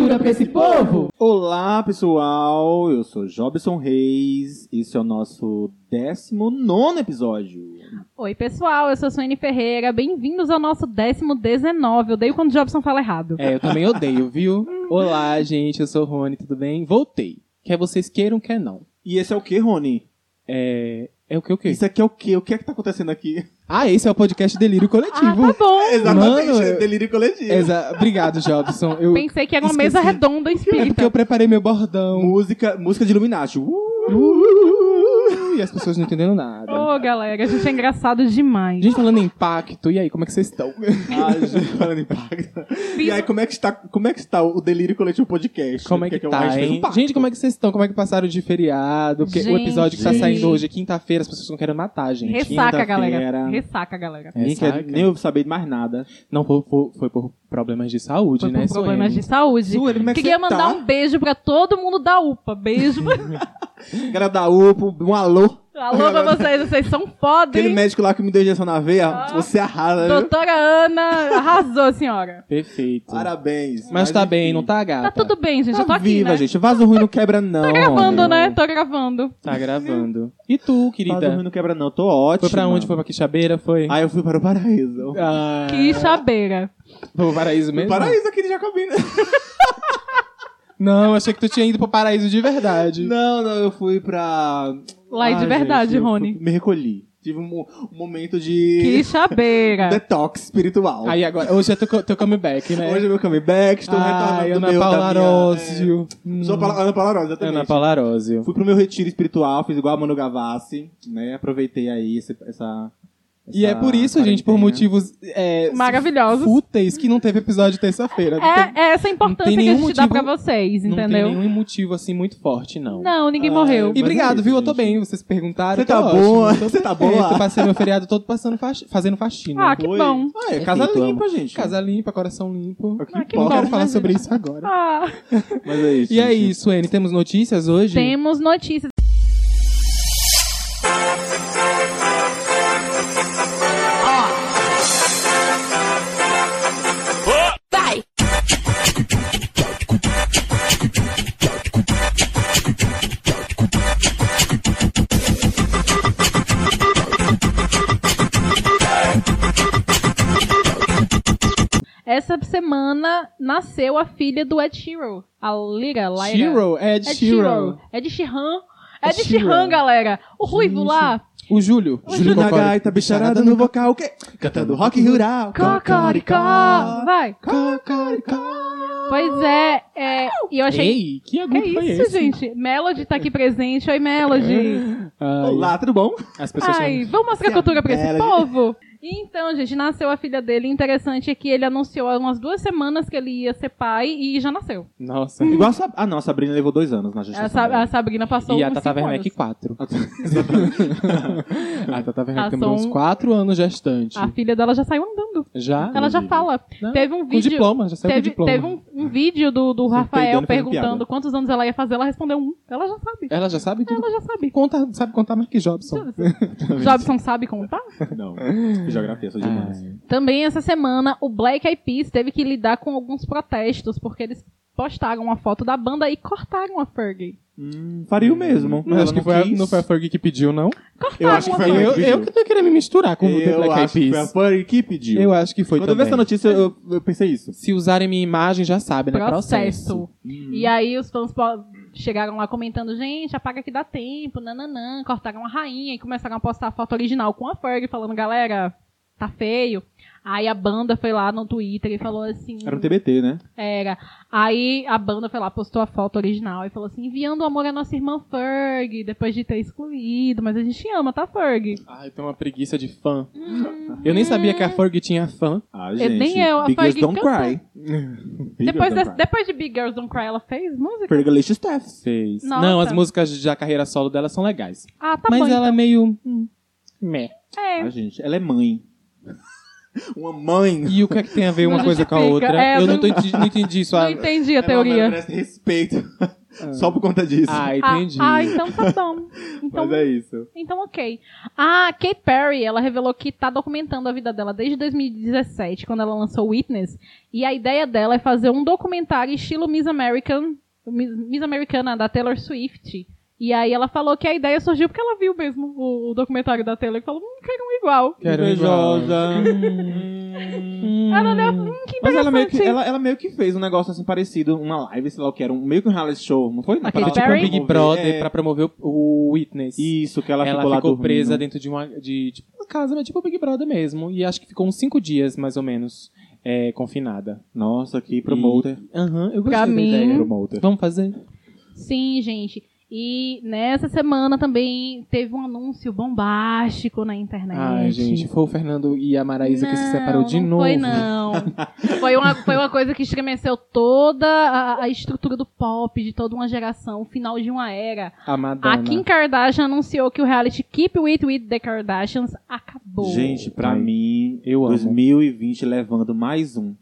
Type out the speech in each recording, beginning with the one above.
cultura pra esse povo! Olá, pessoal! Eu sou Jobson Reis. Esse é o nosso 19 episódio. Oi, pessoal, eu sou Suene Ferreira. Bem-vindos ao nosso décimo 19. Eu odeio quando o Jobson fala errado. É, eu também odeio, viu? Olá, gente, eu sou o Rony, tudo bem? Voltei. Quer vocês queiram, quer não. E esse é o que, Rony? É. É o que o quê? Isso aqui é o que? O que é que tá acontecendo aqui? Ah, esse é o podcast Delírio Ah, Coletivo. tá bom. Exatamente, Mano, eu- delírio coletivo. Exa- Obrigado, Jobson. Eu... Pensei que era uma Esqueci. mesa redonda É porque espírita. eu preparei meu bordão. Música, música de Illuminati. Uh! E as pessoas não entendendo nada. Ô, galera, a gente é engraçado demais. Gente, falando em impacto, e aí, como é que vocês estão? Ah, gente, falando em impacto. E aí, como é que está, como é que está o Delírio Coletivo Podcast? Como é que, tá, gente fez um hein? gente, como é que vocês estão? Como é que passaram de feriado? Porque o Gente. episódio que tá saindo hoje, quinta-feira, as pessoas estão querendo matar a gente. Ressaca, galera. Ressaca, galera. Ninguém quer Ressaca. nem eu saber de mais nada. Não, foi, foi, foi por problemas de saúde, Foi né, por problemas Suene? de saúde. Suene, como é que Queria você mandar tá? um beijo pra todo mundo da UPA. Beijo. Galera da UPA, um alô. Alô pra vocês, vocês são foda, Aquele hein? médico lá que me deu injeção na veia, Ah. você arrasa, viu? Doutora Ana arrasou, senhora. Perfeito. Parabéns. Mas tá enfim. bem, não tá, gata? Tá tudo bem, gente. Tá eu tô aqui, viva, né? gente. Vaso ruim não quebra, não. Tô gravando, homem. né? Tô gravando. Tá gravando. E tu, Vaso querida? ruim não quebra, não. Tô ótimo. Foi pra onde? Foi pra Quixabeira? Foi? Ah, eu fui para o paraíso. Ah, Que chabeira. Foi pro paraíso mesmo? Paraíso aqui de Jacobina. Não, achei que tu tinha ido pro paraíso de verdade. Não, não, eu fui pra. Lá Ah, de verdade, gente, Rony. Me recolhi. Tive um, um momento de Que chabeira. detox espiritual. Aí agora, hoje é teu, teu comeback, né? Hoje é meu comeback, estou Ai, retornando do Ana meu, Paula da minha- é, Sou a Paula- Ana Paula Arósio, exatamente. Ana Paula Arósio. Fui pro meu retiro espiritual, fiz igual a Manu Gavassi, né? Aproveitei aí esse- essa. E é por isso, gente, por motivos é, Maravilhosos. fúteis, que não teve episódio terça-feira. Não É, é essa a importância que a gente dá pra motivo- vocês, Não entendeu? tem nenhum motivo, assim, muito forte, não. Não, ninguém Ai, morreu. E obrigado, é isso, viu? Eu tô gente. bem, vocês perguntaram. Você tá ótimo, boa? Você tá boa? Passei meu feriado todo passando faxi- fazendo faxina. Ah, que Oi. bom. Ah, é casa Perfeito, limpa, amo. gente. Casa limpa, coração limpo. O que Ah, que Não importa. quero bom, falar sobre gente? isso agora. Ah, Mas é isso. E é gente. isso, Anne. Temos notícias hoje? temos notícias. Essa semana nasceu a filha do Ed Sheeran, a Lyra, Lyra. Shiro, Ed Ed Shiro. Sheeran. Ed Sheeran. Ed Sheeran, galera. O ruivo lá. O Júlio. Júlio na gaita, bicharada no vocal, o quê? Cantando rock rural. Cocoricó. Vai. Cocoricó. Pois é, é, e eu achei... Ei, que Que agudo foi isso, esse? gente? Melody tá aqui presente. Oi, Melody. Ai, Olá, tudo bom? As pessoas Ai, são... vamos mostrar é cultura pra esse Melody. Então, gente, nasceu a filha dele. Interessante é que ele anunciou há umas duas semanas que ele ia ser pai e já nasceu. Nossa. Igual a Sab... Ah, não, a Sabrina levou dois anos na A, gestação. Sa- dela. a Sabrina passou E a Tata Werneck. 4. A Tata Werneck Passou demorou uns 4 anos gestante. A filha dela já saiu andando. Já? Ela já fala. Não, Teve um Com vídeo. diploma, já saiu com Teve, diploma. teve um, um vídeo do, do Rafael e fazendo perguntando quantos anos ela ia fazer. Ela respondeu um. Ela já sabe. Ela já sabe tudo. Ela já sabe. Conta, sabe contar mais que Jobson. Jobson sabe contar? Não, geografia, sou demais. Ai. Também essa semana o Black Eyed Peas teve que lidar com alguns protestos porque eles postaram uma foto da banda e cortaram a Fergie. Hum, faria o mesmo. Mas acho que foi a, não foi a Fergie que pediu, não? Eu acho que foi a Eu, Fergie que eu pediu. que tô querendo me misturar com o Eu Black Eyed acho que foi a Peas. Fergie que pediu. Eu acho que foi Quando eu vi também. essa notícia, eu, eu pensei isso. Se usarem minha imagem, já sabe, né? Processo. Hum. E aí os fãs chegaram lá comentando, gente, apaga que dá tempo, nananã, cortaram a rainha e começaram a postar a foto original com a Fergie, falando, galera, tá feio. Aí a banda foi lá no Twitter e falou assim. Era um TBT, né? Era. Aí a banda foi lá, postou a foto original e falou assim: enviando amor à nossa irmã Ferg, depois de ter excluído, mas a gente ama, tá, Ferg? Ai, tem uma preguiça de fã. Eu nem sabia que a Fergie tinha fã. Ah, Eu- gente. nem eu, a Big Girls Fergie Don't canta. Cry. Big Depois, Girls Don't Cry. depois de Big Girls Don't Cry, ela fez música? Fergalicious Staff. Fez. Nossa. Não, as músicas da carreira solo dela são legais. Ah, tá Mas bom. ela é meio. hum, meh. então. É. Ah, gente, ela é mãe. Uma mãe. E o que é que tem a ver uma Não coisa com a outra? É, eu não- não, enti- não entendi isso. Não Ah, entendi a É teoria. merece respeito. Só por conta disso. Ah, Ah, entendi. ah, então tá bom. Então, Mas é isso. então ok. A Kate Perry, ela revelou que tá documentando a vida dela desde 2017, quando ela lançou Witness. E a ideia dela é fazer um documentário estilo Miss American, Miss, Miss Americana da Taylor Swift. E aí ela falou que a ideia surgiu porque ela viu mesmo o, o documentário da Taylor e falou, hum, quero um igual. Quero igual. Invejosa. Ela olhou, hum, que Mas ela meio, que, ela, ela meio que fez um negócio assim parecido, uma live, sei lá o que era, um, meio que um reality show, não foi? A Pra Katy ela Tipo um? Big promover- Brother é, pra promover o, o Witness. Isso, que ela, ela ficou lá ficou presa dentro de uma de tipo, uma casa, mas tipo o Big Brother mesmo. E acho que ficou uns cinco dias, mais ou menos, é, confinada. Nossa, que promoter. Aham, eu gostei Pra da mim- ideia. Promoter. Vamos fazer? Sim, gente. E nessa semana também teve um anúncio bombástico na internet. Ai, gente, foi o Fernando e a Maraísa que se Não, separou de não novo. Foi, não. foi, uma, foi uma coisa que estremeceu toda a, a estrutura do pop, de toda uma geração, o final de uma era. A Madonna. A Kim Kardashian anunciou que o reality Keep It With The Kardashians acabou. Gente, pra Ai, mim, eu amo. 2020 levando mais um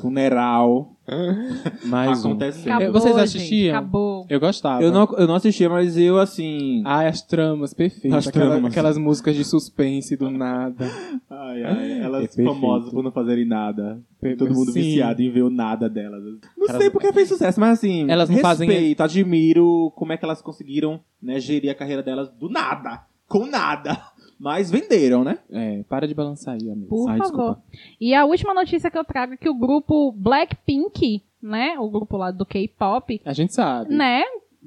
funeral Mais um. acontecendo. Acabou, Vocês gente, assistiam? acabou. Eu gostava. Eu não, eu não assistia, mas eu, assim... Ai, as tramas, perfeito. As Aquela- tramas. Aquelas músicas de suspense do nada. Ai, ai, elas É famosas por não fazerem nada. Todo mundo Sim. viciado em ver o nada delas. Não Elas- sei porque fez sucesso, mas assim, Elas não fazem- respeito, admiro como é que elas conseguiram né, gerir a carreira delas do nada, com nada. Mas venderam, né? É, para de balançar aí, amigo. Por Ai, favor. desculpa. E a última notícia que eu trago é que o grupo Blackpink, né, o grupo lá do K-pop, A gente sabe. né?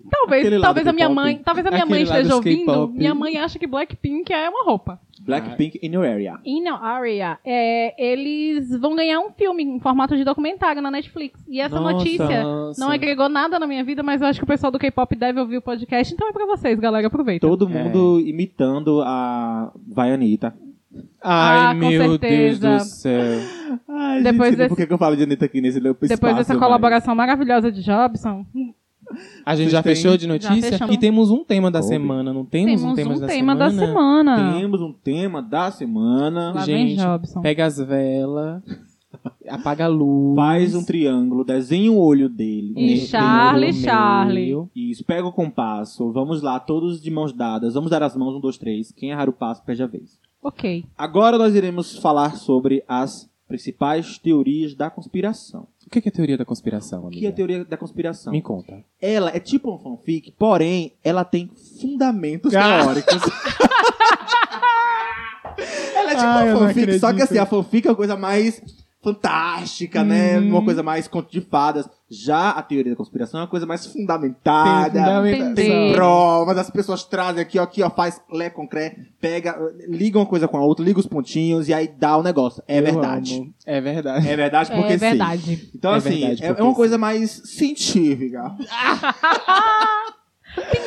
Talvez, Aquele talvez a minha mãe, talvez a minha Aquele mãe esteja ouvindo. Minha mãe acha que Blackpink é uma roupa. Blackpink in your area. In Your Area, é, eles vão ganhar um filme em formato de documentário na Netflix. E essa Nossa, notícia Nossa. não agregou nada na minha vida, mas eu acho que o pessoal do K-pop deve ouvir o podcast, então é pra vocês, galera, aproveita. Todo É. mundo imitando a Vaianita. Ai, com meu certeza. Deus do céu. Ai, Depois gente, desse- por que eu falo de Anitta aqui nesse espaço? Depois dessa mas- colaboração maravilhosa de Jobson, A gente Vocês já têm- fechou de notícia? E temos um tema da Coube. semana, não temos, temos um tema, um da, tema semana? da semana. Temos um tema da semana. Lá vem Gente, Jobson. Pega as velas, apaga a luz. Faz um triângulo, desenha o olho dele. E Charlie. Charlie. Isso, pega o compasso. Vamos lá, todos de mãos dadas. Vamos dar as mãos, um, dois, três. Quem errar o passo, perde a vez. Ok. Agora nós iremos falar sobre as principais teorias da conspiração. O que que é teoria da conspiração, O amiga? que é a teoria da conspiração? Me conta. Ela é tipo um fanfic, porém, ela tem fundamentos Ah. teóricos. ela é tipo Ai, um não fanfic, só que assim, a fanfic é uma coisa mais fantástica, né? Hum. Uma coisa mais conto de fadas. Já a teoria da conspiração é uma coisa mais fundamentada. Tem fundamentação. Tem provas, as pessoas trazem aqui, ó, aqui, ó, faz lé com cré, pega, liga uma coisa com a outra, liga os pontinhos e aí dá o negócio. É Eu verdade. amo. É verdade. É verdade porque É sim. verdade. Então, É assim, verdade, é, é uma sim. coisa mais científica.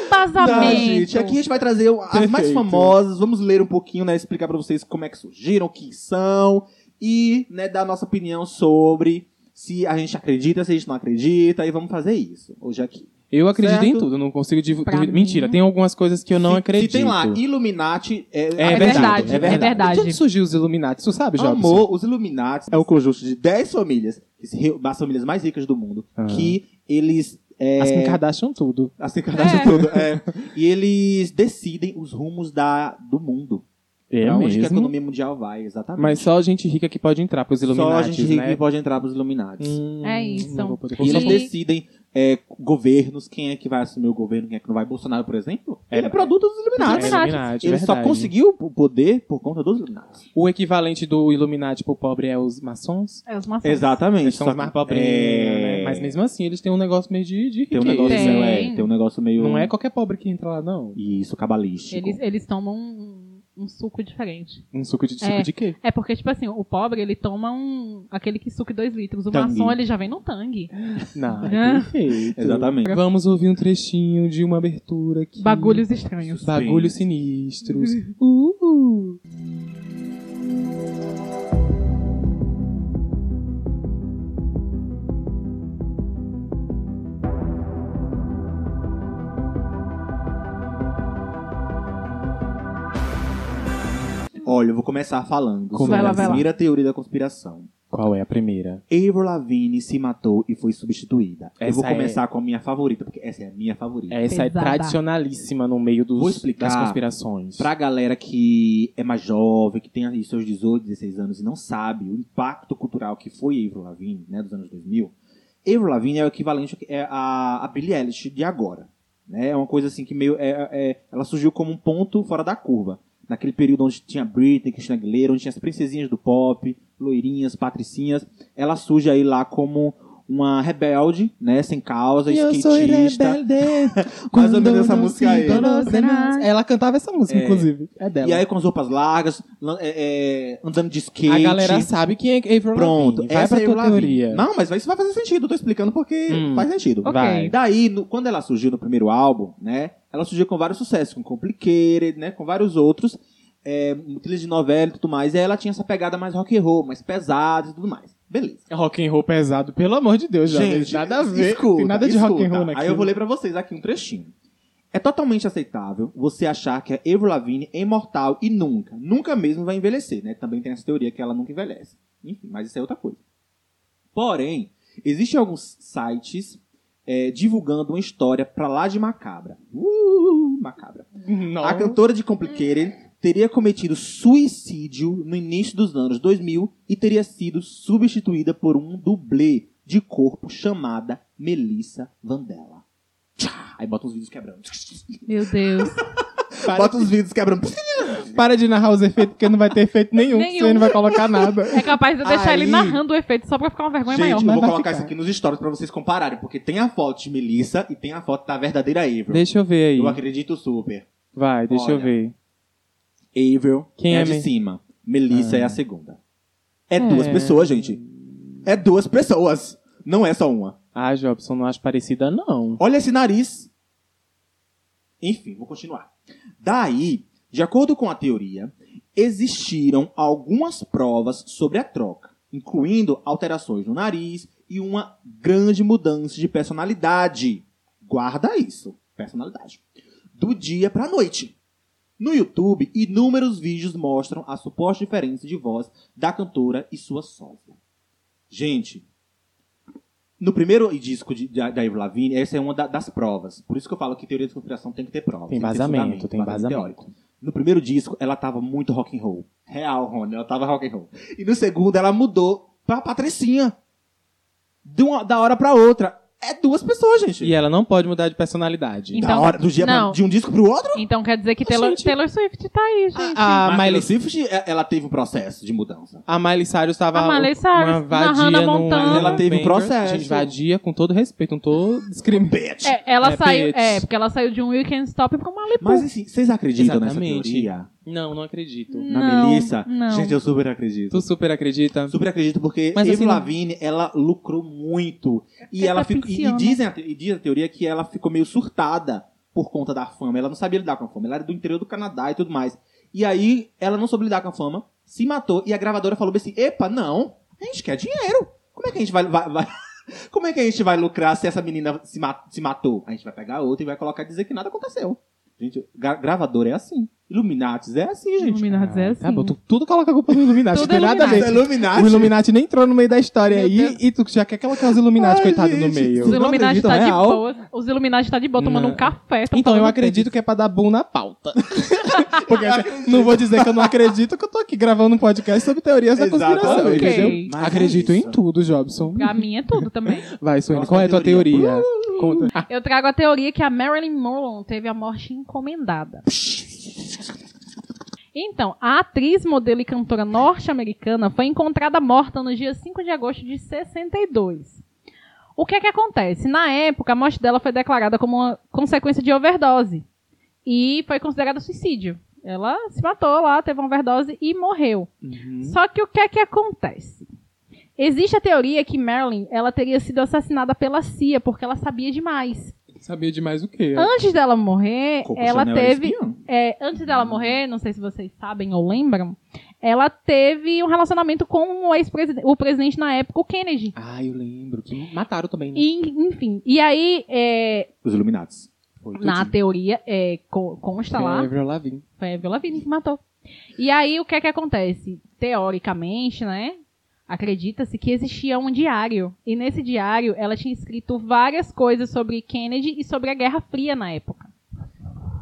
Embasamento. Não, gente, aqui a gente vai trazer as mais Perfeito. famosas, vamos ler um pouquinho, né, explicar pra vocês como é que surgiram, o que são e, né, dar nossa opinião sobre se a gente acredita, se a gente não acredita e vamos fazer isso hoje aqui. Eu acredito Certo. em tudo, não consigo div- Pra duvidar. mim- Mentira, tem algumas coisas que eu não se, acredito. Se tem lá Illuminati, é, É, acredito, verdade, é é verdade. verdade. De onde surgiu os Illuminati? Tu sabe, Jobson? Amor, os Illuminati é um conjunto de 10 famílias, que as famílias mais ricas do mundo, Ah. que eles é, As Kim Kardashian tudo. Assim, Kardashian É. tudo. É. E eles decidem os rumos da, do mundo. É pra onde que a mesmo? economia mundial vai, exatamente. Mas só gente rica que pode entrar pros Illuminati, Só a gente rica né? que pode entrar pros Illuminati. Hum, É isso. não vou poder E eles decidem é, governos, quem é que vai assumir o governo, quem é que não vai. Bolsonaro, por exemplo, É, ele é produto dos É, Illuminati. Illuminati. Illuminati, Ele só verdade. conseguiu o poder por conta dos Illuminati. O equivalente do Illuminati pro pobre é os maçons? É os maçons. Exatamente. Eles são Só os mais pobrinhos, é, né? Mas mesmo assim, eles têm um negócio meio de, de Tem um negócio Tem. meio. É, tem um negócio meio. Não é qualquer pobre que entra lá, não. Isso, cabalístico. Eles, eles tomam um, suco diferente. Um suco de suco É. de quê? É porque, tipo assim, o pobre, ele toma um... Aquele que suco 2 litros. O Tangue. maçom, ele já vem no tangue. Não, É. perfeito. Exatamente. Vamos ouvir um trechinho de uma abertura aqui. Bagulhos estranhos. Bagulhos sinistros. Uh! Olha, eu vou começar falando Vai sobre lá, a vai lá. primeira teoria da conspiração. Qual é a primeira? Avril Lavigne se matou e foi substituída. Eu Essa vou é- começar com a minha favorita, porque essa é a minha favorita. Essa é Pesada. tradicionalíssima no meio dos, Vou explicar das conspirações. Pra galera que é mais jovem, que tem aí seus 18, 16 anos e não sabe o impacto cultural que foi Avril Lavigne, né, dos anos 2000, Avril Lavigne é o equivalente é a, a Billie Eilish de agora. Né? É uma coisa assim que meio... É, é- ela surgiu como um ponto fora da curva. Naquele período onde tinha Britney, Christina Aguilera, onde tinha as princesinhas do pop, loirinhas, patricinhas. Ela surge aí lá como uma rebelde, né, sem causa, skatista. Mais ou menos essa música aí. Ela cantava essa música, É. inclusive. É dela. E aí com as roupas largas, é, é, andando de skate. a galera sabe quem é Avril Pronto, Lavigne. Vai essa pra é tua Lavigne. teoria. Não, mas isso vai fazer sentido, eu tô explicando porque Hum. faz sentido. Ok. Vai. Daí, no- quando ela surgiu no primeiro álbum, né, ela surgiu com vários sucessos, com Complicated, né, com vários outros, é, trilhas de novela e tudo mais, e aí ela tinha essa pegada mais rock and roll, mais pesada e tudo mais. Beleza. Rock and roll pesado, pelo amor de Deus, jovens. Nada a ver. escuta, Tem nada de rock and escuta. roll naquilo. Aí eu vou ler pra vocês aqui um trechinho. É totalmente aceitável você achar que a Avril Lavigne é imortal e nunca, nunca mesmo vai envelhecer, né? Também tem essa teoria que ela nunca envelhece. Enfim, mas isso é outra coisa. Porém, existem alguns sites é, divulgando uma história pra lá de macabra. Uh, macabra. Não. A cantora de Complicated teria cometido suicídio no início dos anos 2000 e teria sido substituída por um dublê de corpo chamada Melissa Vandella. Tchá! Aí bota uns vídeos quebrando. Meu Deus. Para, Bota uns vídeos quebrando. para de narrar os efeitos, porque não vai ter efeito nenhum. Nenhum. Você não vai colocar nada. É capaz de eu deixar Aí- ele narrando o efeito só pra ficar uma vergonha Gente, maior. eu mas vou colocar ficar. isso aqui nos stories pra vocês compararem, porque tem a foto de Melissa e tem a foto da verdadeira Avril. Deixa eu ver aí. Eu acredito super. Vai, deixa eu Olha. ver. Avril Quem é, é de me- cima. Melissa Ah. é a segunda. É duas É. pessoas, gente. É duas pessoas. Não é só uma. Ah, Jobson, não acho parecida, não. Olha esse nariz. Enfim, vou continuar. Daí, de acordo com a teoria, existiram algumas provas sobre a troca, incluindo alterações no nariz e uma grande mudança de personalidade. Guarda isso, personalidade. Do dia pra noite. No YouTube, inúmeros vídeos mostram a suposta diferença de voz da cantora e sua sósia. Gente, no primeiro disco de, da, da Avril Lavigne, essa é uma da- das provas. Por isso que eu falo que teoria de conspiração tem que ter provas. Tem vazamento, tem vazamento. teórico. No primeiro disco, ela tava muito rock and roll. Real, Rony, ela tava rock and roll. E no segundo, ela mudou pra Patricinha. De uma, da hora pra outra. É duas pessoas, gente. E ela não pode mudar de personalidade. Então- da hora, do dia pra- não. de um disco pro outro? Então quer dizer que Taylor, Gente. Taylor Swift tá aí, gente. A, a Mas Miley, Swift, é- ela teve um processo de mudança. a Miley Cyrus tava A Miley Cyrus, uma vadia na Hannah Montana. no Ela teve um processo. Gente, vadia com todo respeito, não tô discriminando. Bitch. É, ela É, saiu. bitch. É, porque ela saiu de um Weekend Stop pra uma Lipo. Mas assim, vocês acreditam nessa Exatamente. teoria? Não, não acredito. Na Não, Melissa? não. Gente, eu super acredito. Tu super acredita? Super acredito porque Mas Avril assim, não- Lavigne, ela lucrou muito. E ela ficou, e, e dizem a, te- e diz a teoria que ela ficou meio surtada por conta da fama. Ela não sabia lidar com a fama. Ela era do interior do Canadá e tudo mais. E aí, ela não soube lidar com a fama, se matou e a gravadora falou bem assim: "Epa, não, a gente quer dinheiro. Como é que a gente vai, vai- vai- Como é que a gente vai lucrar se essa menina se, ma- se matou? A gente vai pegar outra e vai colocar e dizer que nada aconteceu. Gente, gra gravadora é assim. Illuminatis é assim, gente. Iluminados é assim. Tá bom, tu, tudo coloca a culpa no Illuminati. Tudo não tem nada a ver. É Illuminati. O Illuminati nem entrou no meio da história Meu aí Deus. e tu já quer colocar os Illuminati, Ai, coitado, no meio. Os Illuminati tá de real? boa. Os Illuminati tá de boa tomando Não. um café. tão Então eu acredito que é pra dar boom na pauta. Porque não vou dizer que eu não acredito que eu tô aqui gravando um podcast sobre teorias da conspiração, Exatamente. entendeu? Mas é acredito em isso. tudo, Jobson. Pra mim é tudo também. Vai, Suene, qual é a tua teoria? teoria. Conta. Ah, Eu trago a teoria que a Marilyn Monroe teve a morte encomendada. Então, a atriz, modelo e cantora norte-americana foi encontrada morta no dia 5 de agosto de 62. O que é que acontece? Na época, a morte dela foi declarada como uma consequência de overdose e foi considerada suicídio. Ela se matou lá, teve uma overdose e morreu. uhum. Só que o que é que acontece? Existe a teoria que Marilyn ela teria sido assassinada pela CIA porque ela sabia demais. Sabia demais o quê? Antes dela morrer, Coco ela Chanel era teve. é, antes dela morrer, não sei se vocês sabem ou lembram, ela teve um relacionamento com o ex-presidente, o presidente na época, o Kennedy. Ah, eu lembro. Que mataram também, né? E, enfim, e aí, é, Os Illuminatis. Foi na teoria, é, co- consta lá, Avril Lavigne. foi a Avril Lavigne que matou. E aí, o que é que acontece? Teoricamente, né? Acredita-se que existia um diário. E nesse diário ela tinha escrito várias coisas sobre Kennedy e sobre a Guerra Fria na época.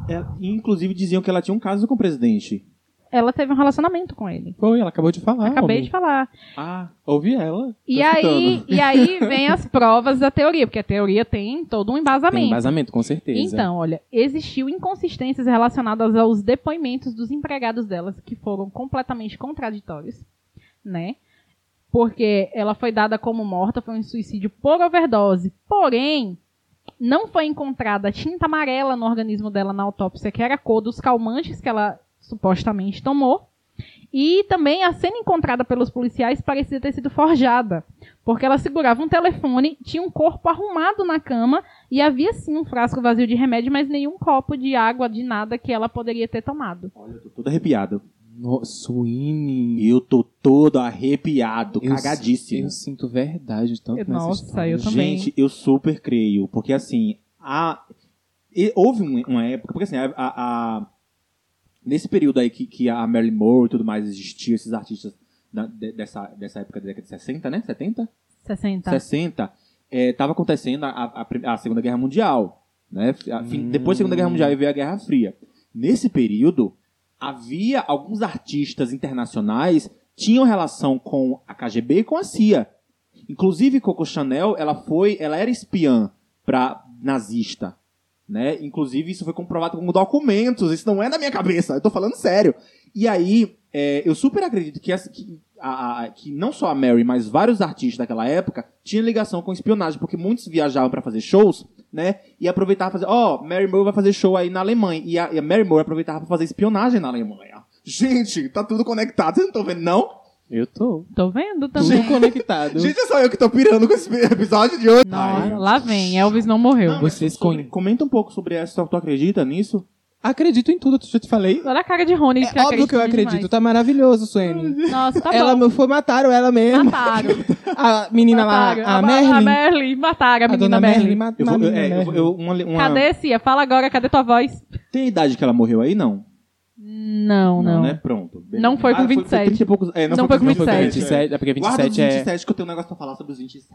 É, inclusive diziam que ela tinha um caso com o presidente. Ela teve um relacionamento com ele. Foi, ela acabou de falar. Acabei homem. de falar. Ah, Ouvi ela. E aí, escutando. e aí vem as provas da teoria, porque a teoria tem todo um embasamento. Tem embasamento, com certeza. Então, olha, existiu inconsistências relacionadas aos depoimentos dos empregados delas, que foram completamente contraditórios, né? Porque ela foi dada como morta, foi um suicídio por overdose. Porém, não foi encontrada tinta amarela no organismo dela na autópsia, que era a cor dos calmantes que ela supostamente tomou. E também a cena encontrada pelos policiais parecia ter sido forjada, porque ela segurava um telefone, tinha um corpo arrumado na cama e havia sim um frasco vazio de remédio, mas nenhum copo de água, de nada que ela poderia ter tomado. olha, eu tô todo arrepiado. Nossa, Sweeney. Eu tô todo arrepiado, Eu- cagadíssimo. Eu sinto verdade tanto nessa Nossa, história. eu também. Gente, eu super creio, porque assim, a, e- houve um- uma época, porque assim, a, a- a- nesse período aí que, que a Marilyn Monroe e tudo mais existiam, esses artistas da- de- dessa, dessa época da década de 60, né? 70? 60. 60, estava acontecendo a, a- a Segunda Guerra Mundial. Né? Fim- Hum. Depois da Segunda Guerra Mundial veio a Guerra Fria. Nesse período, havia alguns artistas internacionais tinham relação com a KGB e com a CIA. Inclusive, Coco Chanel, ela foi, ela era espiã para nazista, né? Inclusive, isso foi comprovado com documentos. Isso não é da minha cabeça. Eu tô falando sério. E aí, é, eu super acredito que, essa- que, a- a- que não só a Mary, mas vários artistas daquela época tinham ligação com espionagem, porque muitos viajavam para fazer shows, né? E aproveitavam pra fazer, ó, Mary Monroe vai fazer show aí na Alemanha. E a, e a Mary Monroe aproveitava pra fazer espionagem na Alemanha. Gente, tá tudo conectado. Vocês não estão vendo, não? Eu tô. Tô vendo também. Tudo conectado. Gente, é só eu que tô pirando com esse episódio de hoje. Nossa, lá vem, Elvis não morreu. Não, Vocês sobre- Comenta um pouco sobre essa. Tu acredita nisso? Acredito em tudo, eu já te falei. Olha a cara de Rony. É óbvio que eu acredito, tá maravilhoso, Suene. Nossa, tá ela bom. foi, mataram ela mesmo. Mataram. A menina mataram. lá, a, A Merlin. Merlin. Mataram a A menina dona Merlin. Merlin matou Eu a vou, é, eu, eu- uma, uma- Cadê, Cia? Fala agora, cadê tua voz? Tem a idade que ela morreu aí? Não. Não, não. né? Pronto. Beleza. Não foi com Ah, 27. 30 e poucos, é, Não foi com Não foi 27. 27, é porque Guarda 27 os é... 27 que eu tenho um negócio pra falar sobre os 27.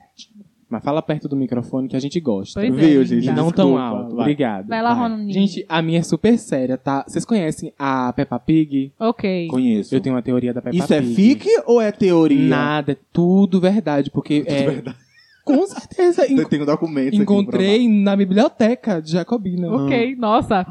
Mas fala perto do microfone que a gente gosta. Pois é, Viu, gente? E não Desculpa, tão alto. vai. Obrigado. Vai lá. Rony. Gente, a minha é super séria, tá? Vocês conhecem a Peppa Pig? Ok. Conheço. Eu tenho uma teoria da Peppa Isso é Pig. fic ou é teoria? Nada, é tudo verdade, porque é... Com certeza. Eu en- tenho documentos encontrei na biblioteca de Jacobina. Ok, nossa.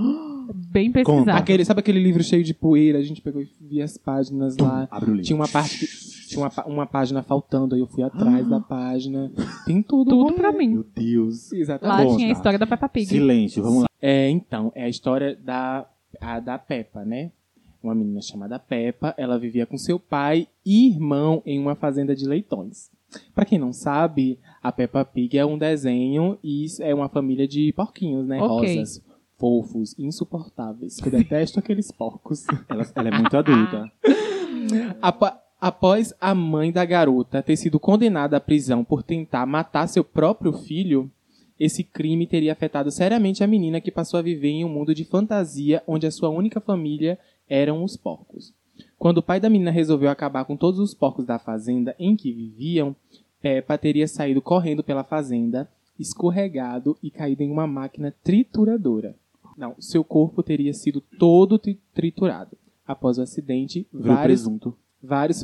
Bem pesquisado. Aquele, sabe aquele livro cheio de poeira? A gente pegou e via as páginas lá. Abre o livro. Tinha uma parte que, tinha uma, uma página faltando, aí eu fui atrás da página. Tem tudo. Tudo pra mim. Meu Deus. Lá Exatamente. bom, tinha a tá. história da Peppa Pig. Silêncio, vamos lá. É, então, é a história da, a, da Peppa, né? Uma menina chamada Peppa, ela vivia com seu pai e irmão em uma fazenda de leitões. Pra quem não sabe, a Peppa Pig é um desenho e isso é uma família de porquinhos, né? Ok. Rosas, fofos, insuportáveis. Eu detesto aqueles porcos. Ela, ela é muito adulta. Apa- após a mãe da garota ter sido condenada à prisão por tentar matar seu próprio filho, esse crime teria afetado seriamente a menina que passou a viver em um mundo de fantasia onde a sua única família eram os porcos. Quando o pai da menina resolveu acabar com todos os porcos da fazenda em que viviam, Peppa teria saído correndo pela fazenda, escorregado e caído em uma máquina trituradora. Não, seu corpo teria sido todo tri- triturado. Após o acidente, Virou vários, presunto. vários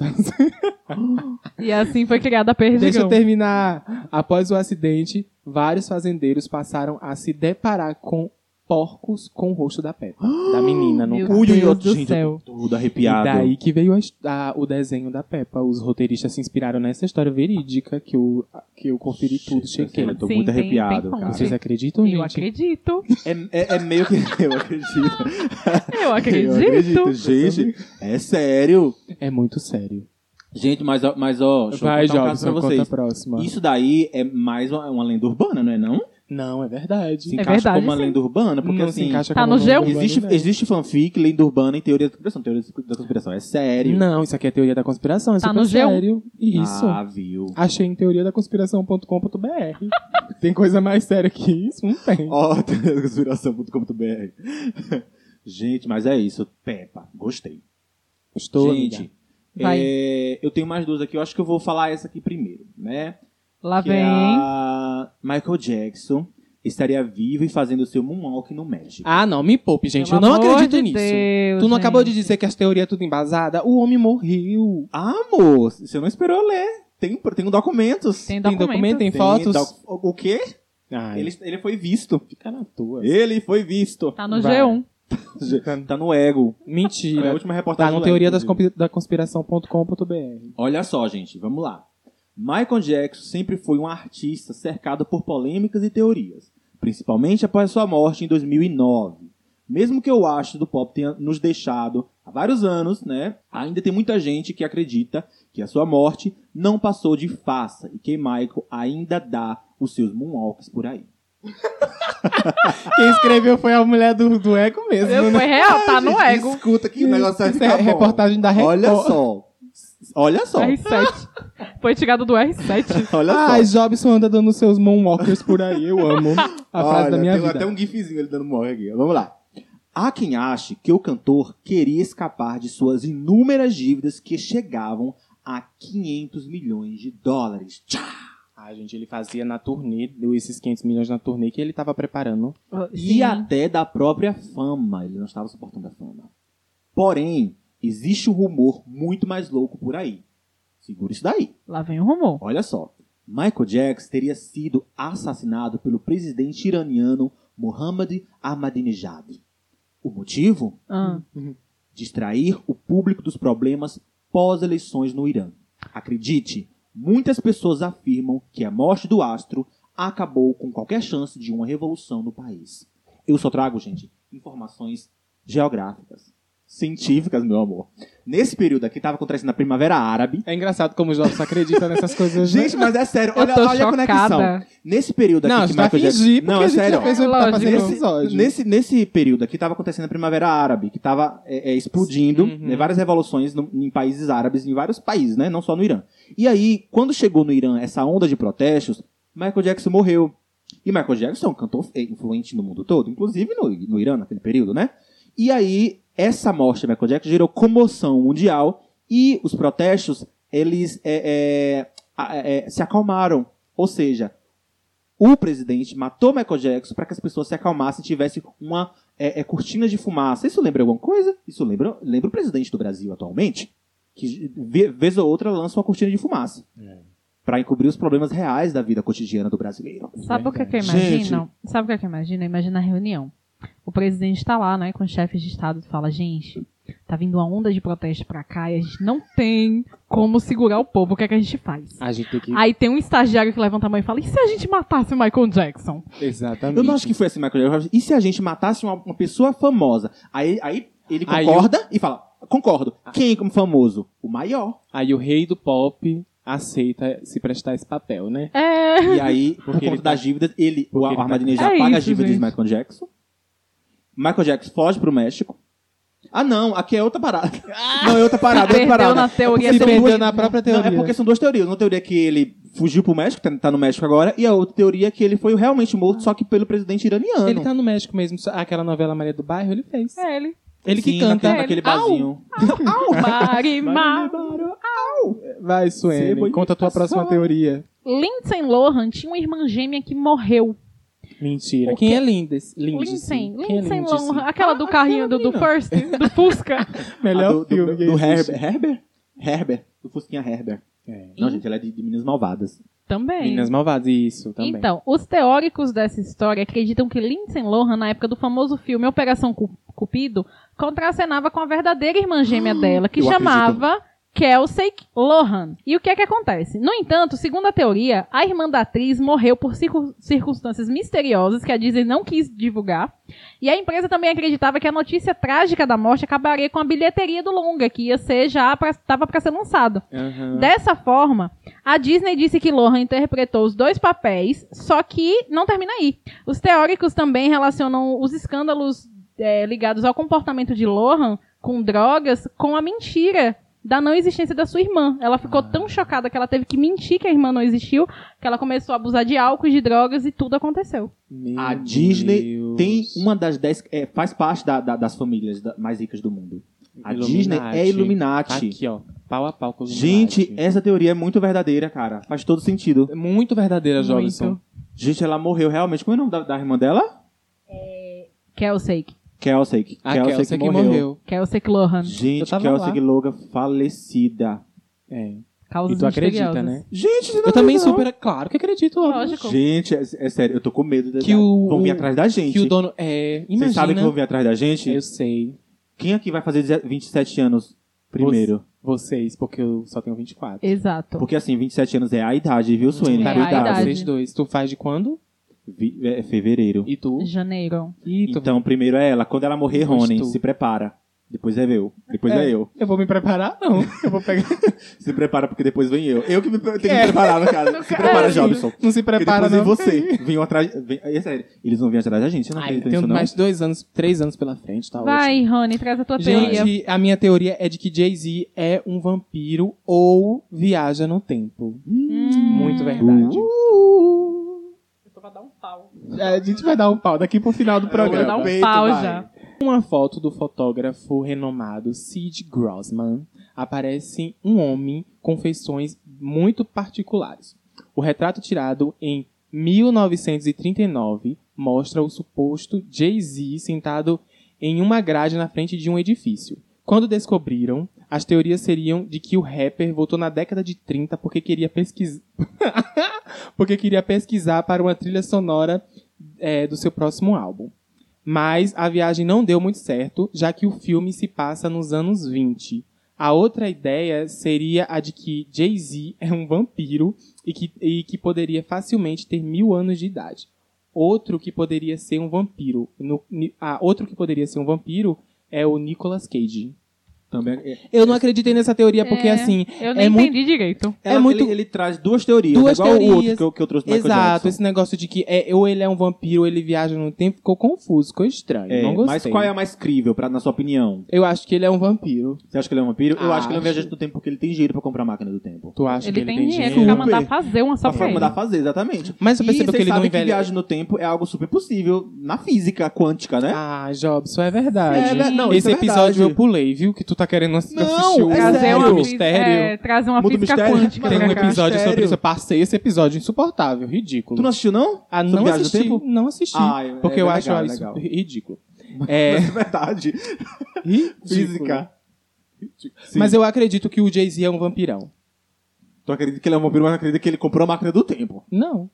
E assim foi criada a Deixa eu terminar. Após o acidente, vários fazendeiros passaram a se deparar com porcos com o rosto da Peppa, da menina no Meu caso. Ui, Deus ui, do gente, céu. tô todo E arrepiado. daí que veio a a- o desenho da Peppa. Os roteiristas se inspiraram nessa história verídica que eu, que eu conferi tudo, chequei. Eu tô Sim, muito tem- arrepiado, tem cara. Vocês acreditam, Eu gente? acredito. É, é, é meio que. Eu acredito. Eu acredito. Eu acredito. Gente, é sério. É muito sério. Gente, mas, ó- mas ó, deixa Vai, eu contar um caso Jobson, pra conta a vocês. próxima. Isso daí é mais uma, uma lenda urbana, não é não? Não, é verdade. Se É encaixa verdade, como uma sim. lenda urbana, porque não assim... se encaixa Tá como no uma G1? bomba, Existe, né? existe fanfic, lenda urbana e teoria da conspiração. Teoria da conspiração é sério. Não, isso aqui é teoria da conspiração, é Tá super no G1. sério. Isso. Ah, viu. Achei em teoria da conspiração.com.br. tem coisa mais séria que isso? Não tem. Ó, teoria da conspiração.com.br. Gente, mas é isso. Peppa, gostei. Estou Gente, amiga. Vai. É, eu tenho mais duas aqui. Eu acho que eu vou falar essa aqui primeiro, né? Lá que vem. é a Michael Jackson estaria vivo e fazendo seu moonwalk no México. Ah, não, me poupe, gente. Pelo eu não acredito de nisso. Deus, tu não acabou de dizer que as teorias tudo embasada? O homem morreu. Ah, amor, você não esperou ler. Tem, tem documentos. Tem Tem documento. documento, tem Tem fotos? doc- O o quê? Ai, Ele, ele foi visto. fica na tua. Ele foi visto. Tá no Vai. G1. Tá no ego. É a Mentira. última Tá reportagem. no do teoria das da conspiração.com.br. Olha só, gente, vamos lá. Michael Jackson sempre foi um artista cercado por polêmicas e teorias, principalmente após sua morte em 2009. Mesmo que o astro do pop tenha nos deixado há vários anos, né? Ainda tem muita gente que acredita que a sua morte não passou de farsa e que Michael ainda dá os seus moonwalks por aí. Quem escreveu foi a mulher do, do Ego mesmo, Eu- né? Foi real, tá no ego. Escuta que o negócio vai ficar é bom. reportagem da Record. Olha só. Olha só. R7. Foi tirado do R7. Olha só. Ai, Jobson anda dando seus moonwalkers por aí. Eu amo a frase Olha, da minha tem vida. até um gifzinho ele dando morre aqui. Vamos lá. Há quem ache que o cantor queria escapar de suas inúmeras dívidas que chegavam a 500 milhões de dólares. Tchá! Ah, gente, ele fazia na turnê, deu esses 500 milhões na turnê que ele tava preparando. E até da própria fama. Ele não estava suportando a fama. Porém, existe um rumor muito mais louco por aí. Segura isso daí. Lá vem o rumor. Olha só. Michael Jackson teria sido assassinado pelo presidente iraniano Mohammad Ahmadinejad. O motivo? Ah. Distrair o público dos problemas pós-eleições no Irã. Acredite, muitas pessoas afirmam que a morte do astro acabou com qualquer chance de uma revolução no país. Eu só trago, gente, informações geográficas, científicas, meu amor. Nesse período aqui estava acontecendo a Primavera Árabe. É engraçado como o Jobson acredita nessas coisas. né? Gente, mas é sério, Eu olha, tô olha a conexão. Nesse período aqui não, que vai Michael Jackson... Não, é sério. fez um, tá Nesse, episódio. nesse, nesse período aqui estava acontecendo a Primavera Árabe, que estava explodindo, Uhum. né, várias revoluções no- em países árabes, em vários países, né, não só no Irã. E aí, quando chegou no Irã essa onda de protestos, Michael Jackson morreu. E Michael Jackson é um cantor é, influente no mundo todo, inclusive no, no Irã naquele período, né? E aí, essa morte de Michael Jackson gerou comoção mundial e os protestos, eles é, é, a- é, se acalmaram. Ou seja, o presidente matou Michael Jackson para que as pessoas se acalmassem e tivessem uma é, é, cortina de fumaça. Isso lembra alguma coisa? Isso lembra, lembra o presidente do Brasil atualmente? Que, ve- vez ou outra, lança uma cortina de fumaça. Para encobrir os problemas reais da vida cotidiana do brasileiro. Sabe o que, que eu Gente. imagino? Sabe o que, que eu imagino? Imagina a reunião. O presidente tá lá, né, com os chefes de estado e fala, gente, tá vindo uma onda de protesto pra cá e a gente não tem como segurar o povo. O que é que a gente faz? A gente tem que... Aí tem um estagiário que levanta a mão e fala, e se a gente matasse o Michael Jackson? Exatamente. Eu não acho que foi assim, Michael Jackson. E se a gente matasse uma, uma pessoa famosa? Aí, aí ele Aí concorda e fala: concordo. Quem como famoso? O maior. Aí o rei do pop aceita se prestar esse papel, né? É. E aí, por conta ele das tá- dívidas, ele, o porque tá- Ahmadinejad É paga as isso, dívidas de gente. Michael Jackson. Michael Jackson foge pro México. Ah, não, aqui é outra parada. não, é outra parada, é outra Perdeu parada. na teoria Se são perdeu duas- na própria Não, teoria. é porque são duas teorias. Uma teoria é que ele fugiu pro México, tá- tá no México agora, e a outra teoria é que ele foi realmente morto, só que pelo presidente iraniano. Ele tá no México mesmo. Aquela novela Maria do Bairro, ele fez. É ele. Ele que Sim, canta. naquele, naquele barzinho. Vai, Suene. Conta a tua próxima teoria. Lindsay Lohan tinha uma irmã gêmea que morreu. Mentira. Quem é Lindes? Lindsay. Lindsay. É Lindsay Lindsay? Lohan. Aquela do carrinho do, do First, do Fusca. Melhor Ah, do, filme do. Herbert. Herbert? Herbert. Do Fusquinha Herbert. É. Não, gente, ela é de, de Meninas Malvadas. Também. Meninas Malvadas, isso, também. Então, os teóricos dessa história acreditam que Lindsay Lohan, na época do famoso filme Operação Cu- Cupido, contracenava com a verdadeira irmã gêmea dela, que eu chamava Kelsey Lohan. E o que é que acontece? No entanto, segundo a teoria, a irmã da atriz morreu por circun- circunstâncias misteriosas que a Disney não quis divulgar. E a empresa também acreditava que a notícia trágica da morte acabaria com a bilheteria do longa, que ia ser já estava para ser lançado. Aham. Dessa forma, a Disney disse que Lohan interpretou os dois papéis, só que não termina aí. Os teóricos também relacionam os escândalos é, ligados ao comportamento de Lohan com drogas com a mentira da não existência da sua irmã. Ela ficou tão chocada que ela teve que mentir que a irmã não existiu, que ela começou a abusar de álcool e de drogas e tudo aconteceu. Meu A Disney Deus. tem uma das dez. é, faz parte da- da- das famílias mais ricas do mundo. A Illuminati. Disney é Illuminati. Tá aqui, ó. pau a pau com Gente, Illuminati. essa teoria é muito verdadeira, cara. Faz todo sentido. é muito verdadeira, Muito. Jobson. Gente, ela morreu realmente. Como é o nome da, da irmã dela? Kelsey. Kelsey. A Kelsey que morreu. Kelsey Lohan. Gente, Kelsey. Logan falecida. É. Causas E tu acredita, né? Gente, você não Eu também acredita, super... Claro que acredito. óbvio. Lógico. Gente, é, é sério, eu tô com medo. Que o- Vão vir atrás da gente. Que o dono... É, Vocês imagina... sabem que vão vir atrás da gente? Eu sei. Quem aqui vai fazer 27 anos primeiro? Vocês, porque eu só tenho 24. Exato. Porque assim, 27 anos é a idade, viu, Suene? É a Cuidado. idade. Vocês dois. Tu faz de quando? Vi- É fevereiro. E tu? Janeiro. E tu? Então, primeiro é ela. Quando ela morrer, Depois Rony, se prepara. Depois é eu. Depois é, eu. Eu vou me preparar? Não. Eu vou pegar... Se prepara porque depois vem eu. Eu que me tenho que É. me preparar, no caso. Se prepara, Jobson. Não se prepara, depois não. vem você. Vem atrás. Vem, é sério. Eles vão vir atrás da gente. Eu não Ai, tenho nisso, não. mais dois anos, três anos pela frente, tá ótimo. Vai, Rony, traz a tua teoria. Gente, a minha teoria é de que Jay-Z é um vampiro ou viaja no tempo. Hum. Muito verdade. Uh, dar um pau. A gente vai dar um pau daqui pro final do Eu vou dar programa. um Peito, pau vai. já. Uma foto do fotógrafo renomado Sid Grossman aparece um homem com feições muito particulares. O retrato tirado em 1939 mostra o suposto Jay-Z sentado em uma grade na frente de um edifício. Quando descobriram, as teorias seriam de que o rapper voltou na década de 30 porque queria pesquisar porque queria pesquisar para uma trilha sonora é, do seu próximo álbum. Mas a viagem não deu muito certo, já que o filme se passa nos anos 20. A outra ideia seria a de que Jay-Z é um vampiro e que, e que poderia facilmente ter mil anos de idade. Outro que poderia ser um vampiro. No, ah, outro que poderia ser um vampiro é o Nicolas Cage. Também é- Eu não acreditei nessa teoria porque, É, assim, Eu nem é muito entendi direito. É muito- ele, ele traz duas teorias. Duas é igual o outro teorias. que eu, que eu trouxe do Michael Exato, Jackson. esse negócio de que é, ou ele é um vampiro ou ele viaja no tempo ficou confuso, ficou estranho. É, não gostei. mas qual é a mais crível, pra, na sua opinião? Eu acho que ele é um vampiro. Você acha que ele é um vampiro? Eu acho que ele é um viajante do tempo porque ele tem dinheiro pra comprar a máquina do tempo. Tu acha Ele que tem ele tem dinheiro dinheiro? pra mandar fazer uma só Pra pra ele. mandar fazer, exatamente. Mas você percebeu que ele não envelhece? viagem no tempo é algo super possível na física quântica, né? Ah, Jobson, é verdade. É? Não, Esse é episódio eu pulei, viu? Que tu tá querendo ass- Não, assistir o é Trazer sério? uma, Mundo Mistério. é, trazer uma Mundo física Mistério? quântica Tem um episódio sobre isso. Eu passei esse episódio insuportável, ridículo. Tu não assistiu, não? Ah, não assisti. tempo? Não assisti. Ah, é- porque é eu legal, acho é isso legal. ridículo. É, É verdade. ridículo. Física. Sim. Mas eu acredito que o Jay-Z é um vampirão. Tu acredita que ele é um vampiro, mas acredita que ele comprou a máquina do tempo. Não.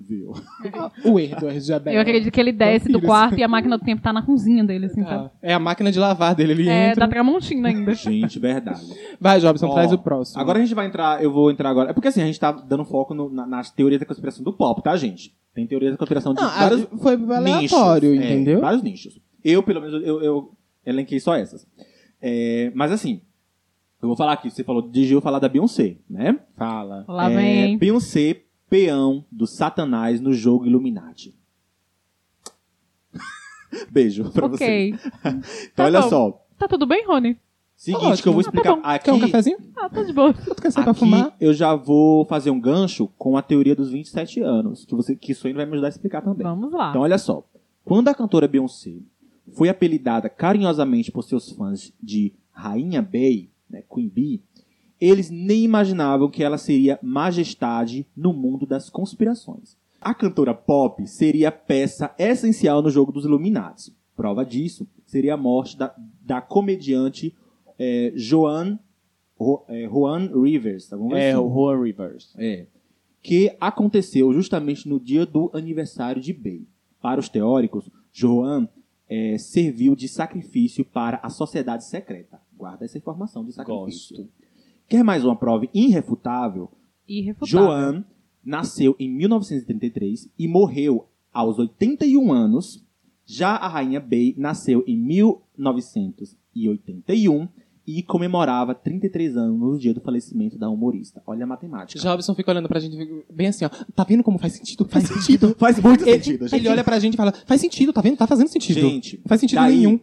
Viu? O Edward Jabel. Eu acredito que ele desce do quarto e a máquina do tempo tá na cozinha dele, assim, sabe? Ah, é a máquina de lavar dele, ele É, entra. da Tramontina ainda. Gente, verdade. Vai, Jobson, Ó, traz o próximo. Agora a gente vai entrar, eu vou entrar agora. É porque assim, a gente tá dando foco no- na- nas teorias da conspiração do pop, tá, gente? Tem teorias da conspiração de Não, vários foi aleatório, nichos, é, entendeu? vários nichos. Eu, pelo menos, eu, eu elenquei só essas. É, mas assim, eu vou falar aqui, você falou de Gil, falar da Beyoncé, né? Fala. Lá É, vem. Beyoncé, peão do Satanás no jogo Illuminati. Beijo pra você. Ok. Então, Tá olha bom. só. Tá tudo bem, Rony? Seguinte, ótimo. que eu vou Ah, tá explicar aqui. Quer um cafezinho? Ah, tá de boa. Tu quer sair pra Aqui fumar? eu já vou fazer um gancho com a teoria dos 27 anos, que você que isso aí vai me ajudar a explicar também. Vamos lá. Então olha só, quando a cantora Beyoncé foi apelidada carinhosamente por seus fãs de Rainha Bey, né, Queen Bee, eles nem imaginavam que ela seria majestade no mundo das conspirações. A cantora pop seria peça essencial no jogo dos Illuminati. Prova disso seria a morte da, da comediante é, Joan, Ro, é, Juan Rivers. Alguma coisa É, assim. o Roa Rivers. É. Que aconteceu justamente no dia do aniversário de Bey. Para os teóricos, Joan é, serviu de sacrifício para a sociedade secreta. Guarda essa informação de sacrifício. Gosto. Quer mais uma prova irrefutável? Irrefutável. Joan nasceu em 1933 e morreu aos 81 anos. Já a rainha Bey nasceu em 1981 e comemorava 33 anos no dia do falecimento da humorista. Olha a matemática. Jobson fica olhando pra gente bem assim, ó. Tá vendo como faz sentido? Faz sentido. Faz muito Ele, sentido, gente. ele olha pra gente e fala, faz sentido, tá vendo? Tá fazendo sentido. Gente, não faz sentido daí, nenhum.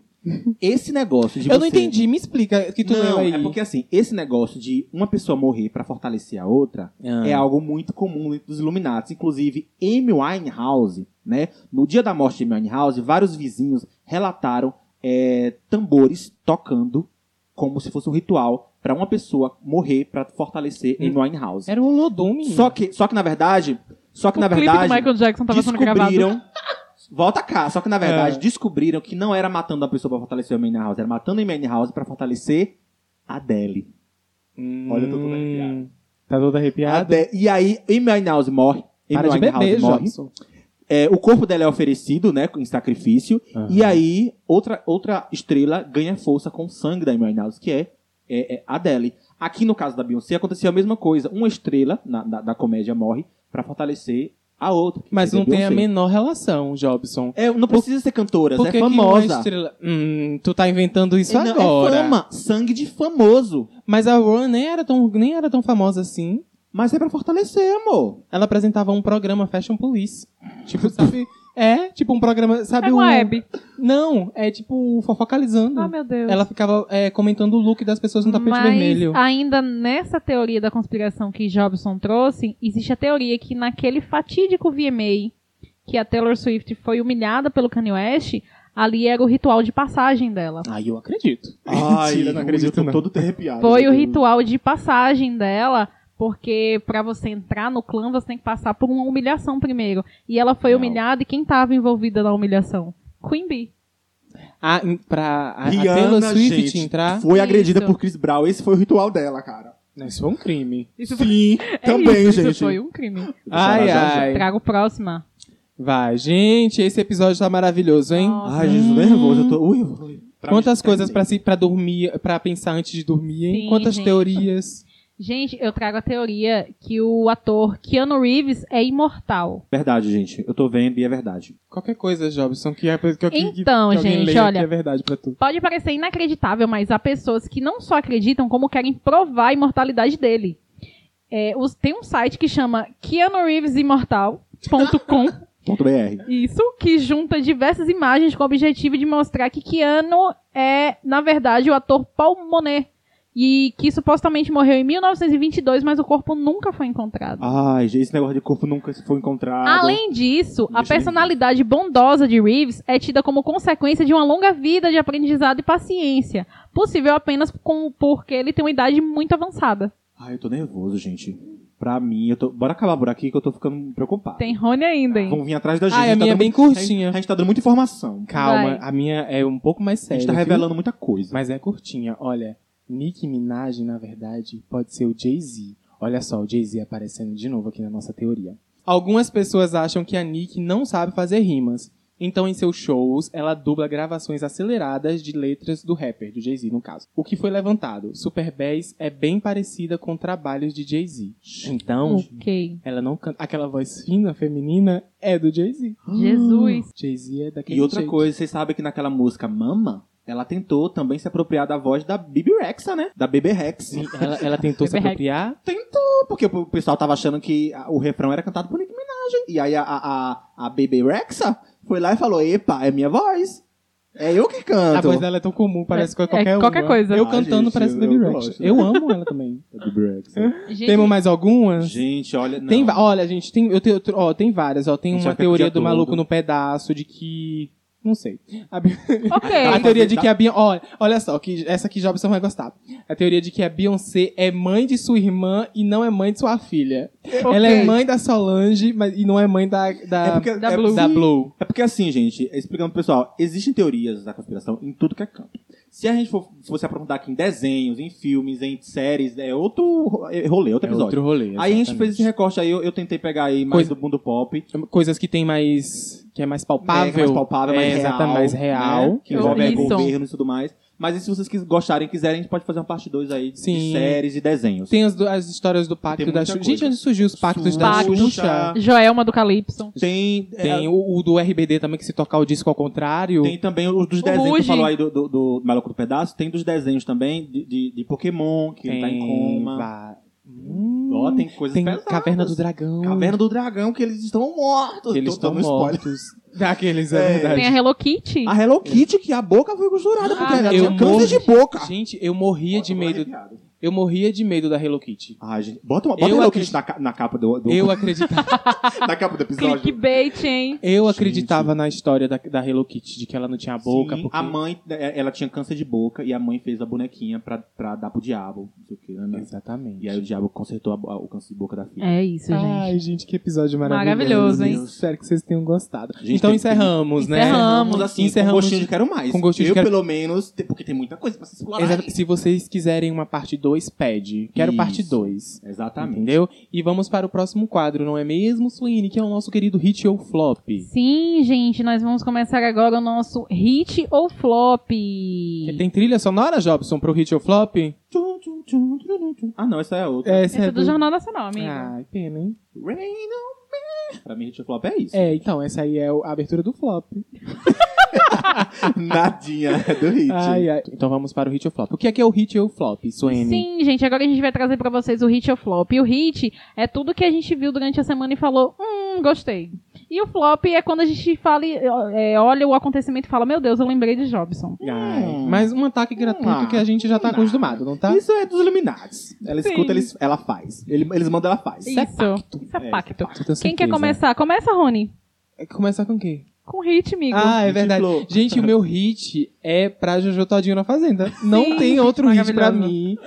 Esse negócio de Eu não você- entendi, me explica que tu Não, aí. é porque assim, esse negócio de uma pessoa morrer pra fortalecer a outra Ah. é algo muito comum dentro dos Illuminati. Inclusive, Amy Winehouse, né? No dia da morte de Amy Winehouse, vários vizinhos relataram é, tambores tocando como se fosse um ritual pra uma pessoa morrer pra fortalecer Hum. Amy Winehouse. Era o Olodum. Só que, só que na verdade, só que o na clipe verdade do Michael Jackson tava sendo gravado. Volta cá, só que na verdade É. descobriram que não era matando a pessoa pra fortalecer Amy Winehouse, era matando a Amy Winehouse pra fortalecer a Adele. Hum, Olha, eu tô todo arrepiado. Tá todo arrepiado? Ade- E aí, Winehouse morre. Para de beber, morre. É, o corpo dela é oferecido, né, em sacrifício. Aham. E aí, outra, outra estrela ganha força com o sangue da Amy Winehouse, que é, é, é a Adele. Aqui no caso da Beyoncé, aconteceu a mesma coisa. Uma estrela na- da, da comédia morre pra fortalecer a outra. que Mas não tem a menor relação, Jobson. É, não precisa ser cantora, Por é que que uma famosa. estrela... Hum, tu tá inventando isso Não, agora. É fama, sangue de famoso. Mas a Ron nem era, tão, nem era tão famosa assim. Mas é pra fortalecer, amor. Ela apresentava um programa Fashion Police. Tipo, sabe? é, tipo um programa, sabe É o... uma Hebe. Não, é tipo fofocalizando. Ah, meu Deus. Ela ficava é, comentando o look das pessoas no tapete Mas vermelho. ainda nessa teoria da conspiração que Jobson trouxe, existe a teoria que naquele fatídico VMA que a Taylor Swift foi humilhada pelo Kanye West, ali era o ritual de passagem dela. Ai, eu acredito. Ai, Mentira, não acredito eu tô não. todo arrepiado. Foi o Eu- ritual de passagem dela, porque pra você entrar no clã você tem que passar por uma humilhação primeiro. E ela foi Não. humilhada e quem tava envolvida na humilhação? Queen Bee. Em- pra a, a Rihanna, Taylor Swift gente, entrar... Foi Isso. agredida por Chris Brown. Esse foi o ritual dela, cara. Isso foi um crime. Sim, É também, isso, gente. Isso foi um crime. Ai, já, já. ai. Trago próxima. Vai, gente, esse episódio tá maravilhoso, hein? Nossa. Ai, Jesus, nervoso. Eu tô... Ui, ui. Pra Quantas coisas pra, terminei. se, pra dormir, pra pensar antes de dormir, hein? Sim, Quantas gente. teorias. Gente, eu trago a teoria que o ator Keanu Reeves é imortal. Verdade, gente. Eu tô vendo e é verdade. Qualquer coisa, Jobson, que, é, que, que, que, Então, que alguém gente, leia olha. que é verdade pra tu. Pode parecer inacreditável, mas há pessoas que não só acreditam, como querem provar a imortalidade dele. É, os- tem um site que chama keanureevesimortal.com. Isso, que junta diversas imagens com o objetivo de mostrar que Keanu é, na verdade, o ator Paul Monet. E que supostamente morreu em 1922, mas o corpo nunca foi encontrado. Ai, gente, esse negócio de corpo nunca foi encontrado. Além disso, a personalidade bondosa de Reeves é tida como consequência de uma longa vida de aprendizado e paciência, possível apenas com, porque ele tem uma idade muito avançada. Ai, eu tô nervoso, gente. Pra mim, eu tô... Bora acabar por aqui que eu tô ficando preocupado. Tem Rony ainda, hein? Vão vir atrás da gente. Ai, a gente tá minha é dando bem muito- curtinha. A gente tá dando muita informação. Calma, Vai. a minha é um pouco mais A séria. gente tá viu? revelando muita coisa. Mas é curtinha. Olha, Nicki Minaj, na verdade, pode ser o Jay-Z. Olha só, o Jay-Z aparecendo de novo aqui na nossa teoria. Algumas pessoas acham que a Nick não sabe fazer rimas. Então, em seus shows, ela dubla gravações aceleradas de letras do rapper, do Jay-Z, no caso. O que foi levantado? Super Bass é bem parecida com trabalhos de Jay-Z. Então, Ok. ela não canta. Aquela voz fina, feminina, é do Jay-Z. Jesus. Jay-Z é daquele E outra jeito. coisa, vocês sabem que naquela música Mama, ela tentou também se apropriar da voz da Bibi Rexa, né? Da Bebê Rex. Sim, ela, ela tentou se apropriar. Tentou, porque o pessoal tava achando que a- o refrão era cantado por Nicki Minaj. E aí a, a, a, a Bebê Rexa foi lá e falou, epa, é minha voz. É eu que A canto. voz dela é tão comum, parece É- que qualquer é qualquer uma. coisa. Eu Ah, cantando gente, parece eu- Baby eu Rex. gosto. Eu amo ela também. Da Bebê Rexa. Gente, Temos mais algumas? Gente, olha, não. Tem, olha, gente, tem, eu tenho, ó, tem várias. Ó, tem A gente uma teoria do maluco no pedaço de que. Não sei. A, Bi- Ok. a teoria de que a Beyoncé. Olha, olha só, que essa aqui Jobson vai gostar. A teoria de que a Beyoncé é mãe de sua irmã e não é mãe de sua filha. Ok. Ela é mãe da Solange mas, e não é mãe da, da, É porque, Da é, Blue. da Blue. É porque assim, gente, explicando pro pessoal, existem teorias da conspiração em tudo que é campo. Se a gente for, fosse aprofundar aqui em desenhos, em filmes, em séries, é outro ro- é rolê, outro É episódio. outro rolê. aí a gente fez esse recorte aí, eu, eu tentei pegar aí mais Coisa- do mundo pop. Coisas que tem mais. que é mais palpável. É, que é mais palpável, mais É, real. mais real. né? Que envolve isso. governo e tudo mais. Mas e se vocês gostarem, quiserem, a gente pode fazer uma parte 2 aí de Sim. séries e desenhos. Tem as, do- as histórias do pacto Tem da Xuxa. Gente, onde surgiu os pactos da Pactos. Xuxa? Joelma do Calypso. Tem, Tem é, o, o do RBD também, que se tocar o disco ao contrário. tem também os dos O desenhos que Ruge. tu falou aí do, do, do Maluco do Pedaço. Tem dos desenhos também de, de, de Pokémon, que ele tá em coma. Hum, Ó, tem coisas tem pesadas. Caverna do Dragão. Caverna do Dragão, que eles estão mortos. Que eles estão mortos. Daqueles, é, É. verdade. Tem a Hello Kitty. A Hello Kitty, que a boca foi costurada, porque Ah, ela eu tinha câncer de boca. Gente, eu morria de medo. arrepiado. Eu morria de medo da Hello Kitty. Ai, gente. Bota, uma, bota Eu Hello acredito- Kitty na, ca- na capa do, do- Eu acreditava, na capa do episódio. Clickbait, hein? eu Gente. acreditava na história da, da Hello Kitty, de que ela não tinha boca. Sim, porque... a mãe, é, ela tinha câncer de boca e a mãe fez a bonequinha pra, pra dar pro diabo. Não sei o que, né? Exatamente. E aí o diabo consertou a- a- o câncer de boca da filha. É isso, gente. Ai, gente, que episódio maravilhoso. Maravilhoso, hein? Espero que vocês tenham gostado. Gente, então tem- encerramos, né? Encerramos. assim, Encerramos com gostinho de quero mais. com gostinho de Eu, quero- pelo menos, porque tem muita coisa pra se explorar. Exato. Se vocês quiserem uma parte 2, pede. Quero parte Isso. 2. Exatamente. Entendeu? E vamos para o próximo quadro, não é mesmo, Suine? Que é o nosso querido Hit ou Flop. Sim, gente, nós vamos começar agora o nosso hit ou flop. Tem trilha sonora, Jobson, pro Hit ou Flop? Ah, não, essa é a outra. Essa Esse é do Jornal Nacional, amigo. Ai, pena, hein? Rain on me. Pra mim, Hit Flop é isso. É, então, essa aí é a abertura do Flop. Nadinha do Hit. Ai, ai. Então vamos para o Hit ou Flop. O que é que é o Hit ou Flop, Suene? Sim, gente, agora a gente vai trazer pra vocês o hit ou flop. E o hit é tudo que a gente viu durante a semana e falou, hum, gostei. E o flop é quando a gente fala, é, olha o acontecimento e fala, meu Deus, eu lembrei de Jobson. Ai, Hum. mas um ataque gratuito Ah, que a gente já tá não. acostumado, não tá? Isso é dos Illuminatis. Ela Sim. escuta, eles, ela faz. Ele- eles mandam, ela faz. Isso, é pacto. isso é É, pacto. Eu tenho Quem quer começar? Começa, Rony. É, Começar com o quê? Com hit, amigo. Ah, é Hit verdade. Flow. Gente, o meu hit é pra Jojo Todinho na Fazenda. Não Sim, tem outro hit pra mim.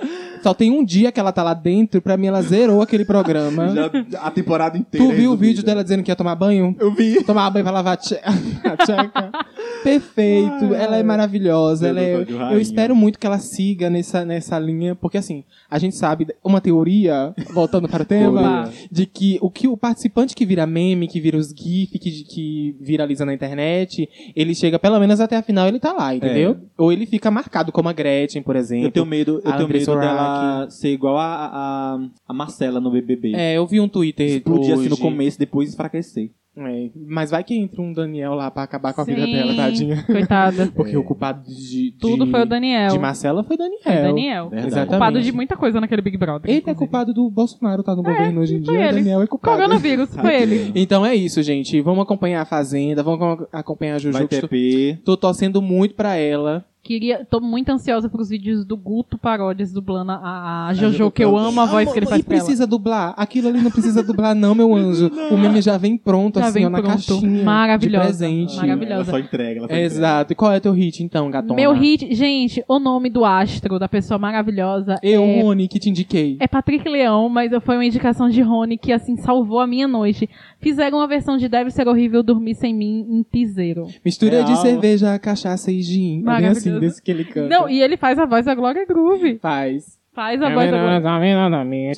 Só tem um dia que ela tá lá dentro, pra mim ela zerou aquele programa. Já- a temporada inteira. Tu viu o vídeo dela dizendo que ia tomar banho? Eu vi. Tomar banho pra lavar a tcheca. Perfeito, Ai, ela é maravilhosa. Ela é- eu espero muito que ela siga nessa, nessa linha, porque assim, a gente sabe uma teoria, voltando para o tema, de que o que o participante que vira meme, que vira os GIF, que, que viraliza na internet, ele chega pelo menos até a final ele tá lá, entendeu? Ou ele fica marcado como a Gretchen, por exemplo. Eu tenho medo, eu tenho medo dela Urach. ser igual a, a, a Marcela no BBB. É, eu vi um Twitter Explodir assim no hoje. começo, depois enfraquecer. É, mas vai que entra um Daniel lá pra acabar com a vida Sim, dela, tadinha. Coitada. Porque É. o culpado de, de- Tudo foi o Daniel. de Marcela foi Daniel. Foi o Daniel. Verdade. Exatamente. Culpado de muita coisa naquele Big Brother. Ele é inclusive. culpado do Bolsonaro tá no governo hoje em dia. O ele. Daniel é culpado. Coronavírus, foi ele. Então é isso, gente. Vamos acompanhar a Fazenda, vamos acom- acompanhar a Juju. Vai ter Tô, P. tô torcendo muito pra ela. Queria, tô muito ansiosa pros vídeos do Guto Paródias dublando a, a Jojo que eu amo a voz que ele faz e pra ela. precisa dublar. Aquilo ali não precisa dublar, não, meu anjo. O meme já vem pronto, Já assim, vem ó, na pronto. caixinha. Maravilhosa. De presente. Maravilhosa. Ela só entrega, ela só Exato. E qual é teu hit, então, gatona? Meu hit, gente, o nome do astro, da pessoa maravilhosa, Eu, é, Rony, que te indiquei. é Patrick Leão, mas foi uma indicação de Rony que, assim, salvou a minha noite. Fizeram uma versão de Deve Ser Horrível Dormir Sem Mim em piseiro. Mistura de cerveja, cachaça e gin. É assim, desse que ele canta. Não, e ele faz a voz da Glória Groove. Faz. Faz a voz da Glória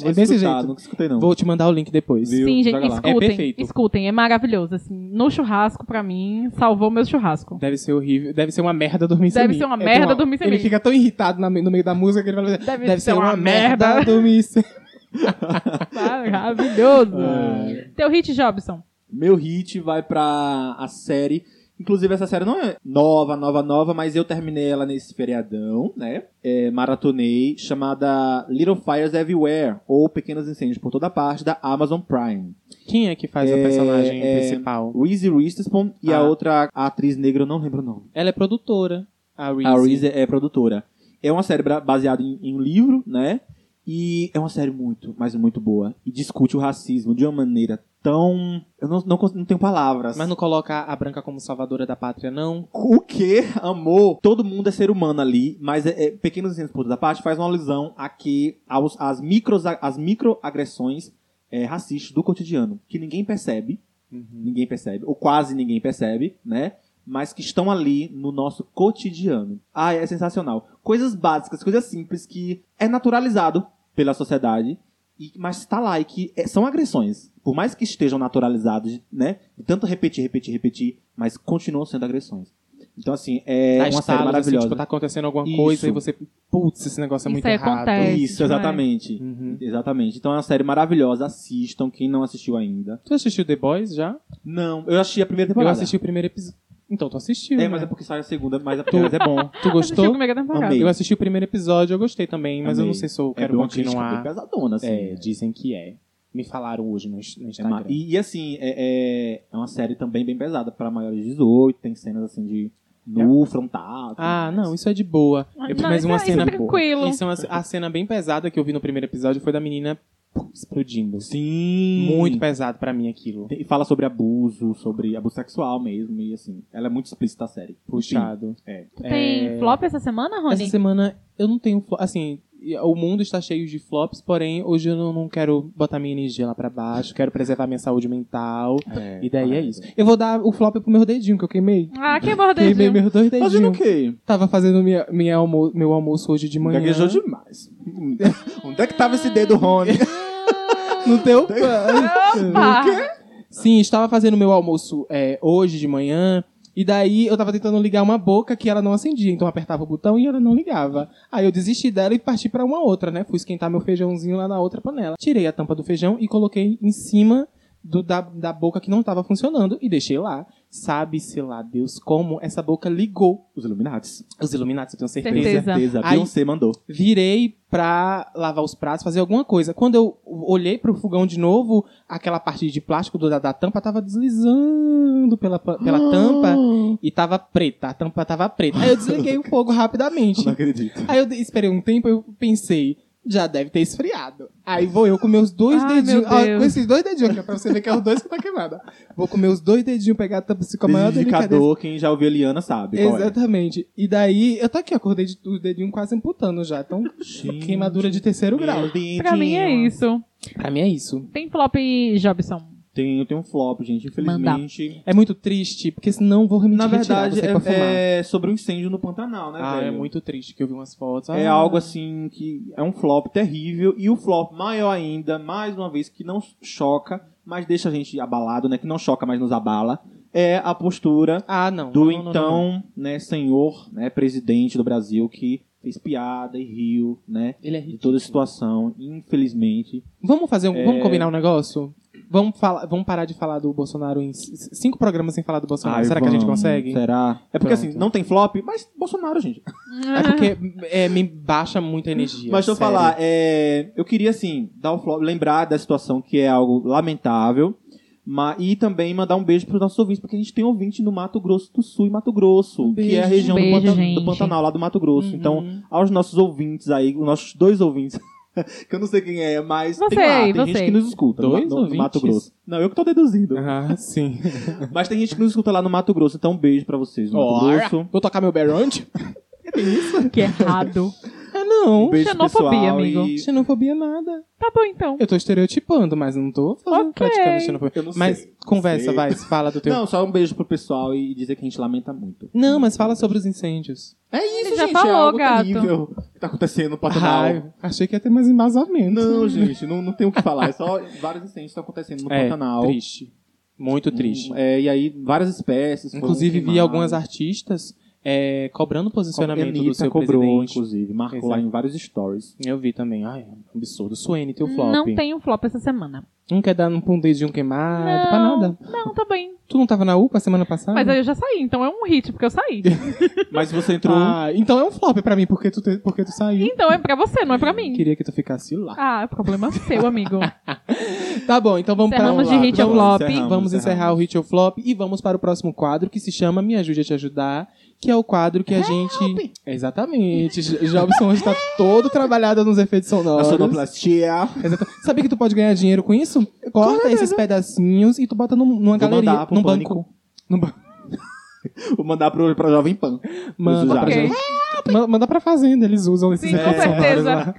É desse jeito. Nunca escutei, não. Vou te mandar o link depois. Viu? Sim, gente, lá. É escutem, perfeito. escutem, é maravilhoso, assim. No churrasco, pra mim, salvou meu churrasco. Deve ser horrível. Deve ser uma merda dormir sem Deve mim. ser uma É merda dormir sem Ele mim. fica tão irritado na- no meio da música que ele vai fazer. Deve ser uma merda merda." dormir sem Maravilhoso. É. Teu hit, Jobson. Meu hit vai pra a série. Inclusive, essa série não é nova, nova, nova, mas eu terminei ela nesse feriadão, né? É, maratonei, chamada Little Fires Everywhere, ou Pequenos Incêndios por Toda Parte, da Amazon Prime. Quem é que faz a É, personagem é, principal? Reese Witherspoon e a Ah. outra atriz negra, eu não lembro o nome. Ela é produtora. A Reese. A Reese é produtora. É uma série baseada em, em um livro, né? E é uma série muito, mas muito boa. E discute o racismo de uma maneira tão. Eu não, não, não tenho palavras. Mas não coloca a branca como salvadora da pátria, não? O que? Amor. Todo mundo é ser humano ali, mas é, é, Pequenos por toda parte faz uma alusão a que aos, às, micros, as microagressões é, racistas do cotidiano, que ninguém percebe, ninguém percebe, ou quase ninguém percebe, né? Mas que estão ali no nosso cotidiano. Ah, é sensacional. Coisas básicas, coisas simples que é naturalizado pela sociedade, e, mas está lá e que é- são agressões. Por mais que estejam naturalizados, né? De tanto repetir, repetir, repetir, mas continuam sendo agressões. Então, assim, é uma série estalos, assim, maravilhosa. tipo, tá acontecendo alguma Isso. coisa e você... Putz, esse negócio é Isso muito aí errado. acontece. Isso, exatamente. Uhum. Exatamente. Então é uma série maravilhosa. Assistam, quem não assistiu ainda. Tu assistiu The Boys já? Não, eu assisti a primeira Eu temporada. assisti o primeiro episódio. Então, tu assistiu, É, né? mas é porque sai a segunda, mas a primeira é bom. Tu gostou? temporada. Amei. Eu assisti o primeiro episódio, eu gostei também, mas eu Amei. não sei se eu é quero crítica continuar. bem pesadona, assim. É, dizem que é. Me falaram hoje no, no É Instagram. ma- e, e, assim, é, é, é uma série também bem pesada para maiores de 18, tem cenas assim de nu, frontal. tudo Ah, mais. não, isso é de boa. Eu, Não, mas isso uma é- isso é cena tranquilo. Isso é uma, a cena bem pesada que eu vi no primeiro episódio foi da menina explodindo. Sim. Muito pesado pra mim aquilo. E fala sobre abuso, sobre abuso sexual mesmo, e assim, ela é muito explícita a série. Puxado. Enfim, é. Tu tem É. flop essa semana, Rony? Essa semana eu não tenho. flo- Assim, o mundo está cheio de flops, porém hoje eu não, não quero botar minha energia lá pra baixo, quero preservar minha saúde mental. É, E daí é isso. Eu vou dar o flop pro meu dedinho que eu queimei. Ah, queimou Queimei dedinho. meus dois Fazendo o dedinhos. quê? Tava fazendo minha, minha almo meu almoço hoje de manhã. Gaguejou demais. Onde é que tava esse dedo, Rony? No teu Opa! Sim, estava fazendo meu almoço é, hoje de manhã. E daí eu tava tentando ligar uma boca que ela não acendia. Então eu apertava o botão e ela não ligava. Aí eu desisti dela e parti pra uma outra, né? Fui esquentar meu feijãozinho lá na outra panela. Tirei a tampa do feijão e coloquei em cima do, da, da boca que não estava funcionando e deixei lá. Sabe-se lá, Deus, como essa boca ligou. Os Illuminatis. Os Illuminati, eu tenho certeza. Certeza. Certeza. A Aí- Beyoncé mandou. Virei pra lavar os pratos, fazer alguma coisa. Quando eu olhei pro fogão de novo, aquela parte de plástico do- da, da tampa tava deslizando pela, pela tampa e tava preta. A tampa tava preta. Aí eu desliguei o fogo rapidamente. Não acredito. Aí eu esperei um tempo eu pensei, já deve ter esfriado. Aí vou eu com meus dois Ai, dedinhos. meu ó, Deus. com esses dois dedinhos aqui, ó, pra você ver que é os dois que tá queimado. Vou com meus dois dedinhos pegar a tampa assim, com a maior delicadeza. Indicador, quem já ouviu a Eliana sabe. qual é. Exatamente. E daí, eu tô aqui, acordei de, os dedinhos quase amputando já. Então, Gente. queimadura de terceiro grau. Dedinho. Pra mim é isso. Pra mim é isso. Tem flop, Jobson? Tem, tem um flop, gente. Infelizmente. É muito triste, porque senão vou me Na retirar, verdade, fumar. é, é sobre o incêndio no Pantanal, né, Ah, velho? é muito triste que eu vi umas fotos. É Ah. algo assim que é um flop terrível e o flop maior ainda, mais uma vez, que não choca, mas deixa a gente abalado, né? Que não choca, mas nos abala, é a postura Ah, não. do Não, não, então, né, senhor, né, presidente do Brasil que fez piada e riu, né, Ele é de toda a situação, infelizmente. Vamos fazer um, É. vamos combinar um negócio? Vamos, falar, vamos parar de falar do Bolsonaro em cinco programas sem falar do Bolsonaro. Ai, Será que a gente vamos, consegue? Será? É porque Pronto. assim, não tem flop, mas Bolsonaro, gente. É porque é, me baixa muita energia. Mas deixa eu falar, é, eu queria assim, dar o flop, lembrar da situação que é algo lamentável, ma- e também mandar um beijo para os nossos ouvintes, porque a gente tem ouvinte no Mato Grosso do Sul e Mato Grosso, Um que é a região Um beijo, do, Pantan- gente. do Pantanal, lá do Mato Grosso. Uhum. Então, aos nossos ouvintes aí, os nossos dois ouvintes, que eu não sei quem é, mas Você tem lá, tem gente você. que nos escuta no, Dois Ma- no- no Mato? Grosso. Não, eu que tô deduzindo. Ah, sim. Mas tem gente que nos escuta lá no Mato Grosso, então um beijo pra vocês no Mato Ora, Grosso. Vou tocar meu berante? Que errado. Não. Um beijo Xenofobia, pessoal amigo. e- Xenofobia nada. Tá bom, então. Eu tô estereotipando, mas não tô fazendo, Ok. praticando xenofobia. Eu não Mas sei, conversa, sei. vai, fala do teu. Não, só um beijo pro pessoal e dizer que a gente lamenta muito. Não, mas fala sobre os incêndios. É isso, Ele já gente. é falou, algo gato. terrível que tá acontecendo no Pantanal. Ai, achei que ia ter mais embasamento. Não, gente, não, não tem o que falar. É só vários incêndios que estão acontecendo no é, Pantanal. triste. Muito triste. Hum, É, e aí, várias espécies. Inclusive, vi algumas artistas é, cobrando posicionamento Anitta do seu cobrou, presidente. inclusive. Marcou Exato. lá em vários stories. Eu vi também. Ai, absurdo. Suene, teu flop. Não tem um flop essa semana. Não quer dar um um dedinho queimado, pra nada. Não, tá bem. Tu não tava na UPA semana passada? Mas aí eu já saí, então é um hit, porque eu saí. Mas você entrou. Ah, então é um flop pra mim, porque tu, te- porque tu saiu. Então é pra você, não é pra mim. Queria que tu ficasse lá. Ah, é problema seu, amigo. Tá bom, então vamos Encerramos para de hit ou vamos, flop. encerramos, Vamos encerrar encerramos. o hit ou flop e vamos para o próximo quadro que se chama Me Ajude a Te Ajudar, que é o quadro que a gente... Exatamente. Jobson hoje tá todo trabalhado nos efeitos A sonoros. sonoplastia. Exato. Sabia que tu pode ganhar dinheiro com isso? Corta esses pedacinhos e tu bota num- numa Vou galeria, mandar pro num Pânico. banco. Num ba- Vou mandar pro, pra Jovem Pan. Manda pra Ok. gente. Ma- Manda pra fazenda, eles usam esses Sim, com efeitos sonoros certeza. lá.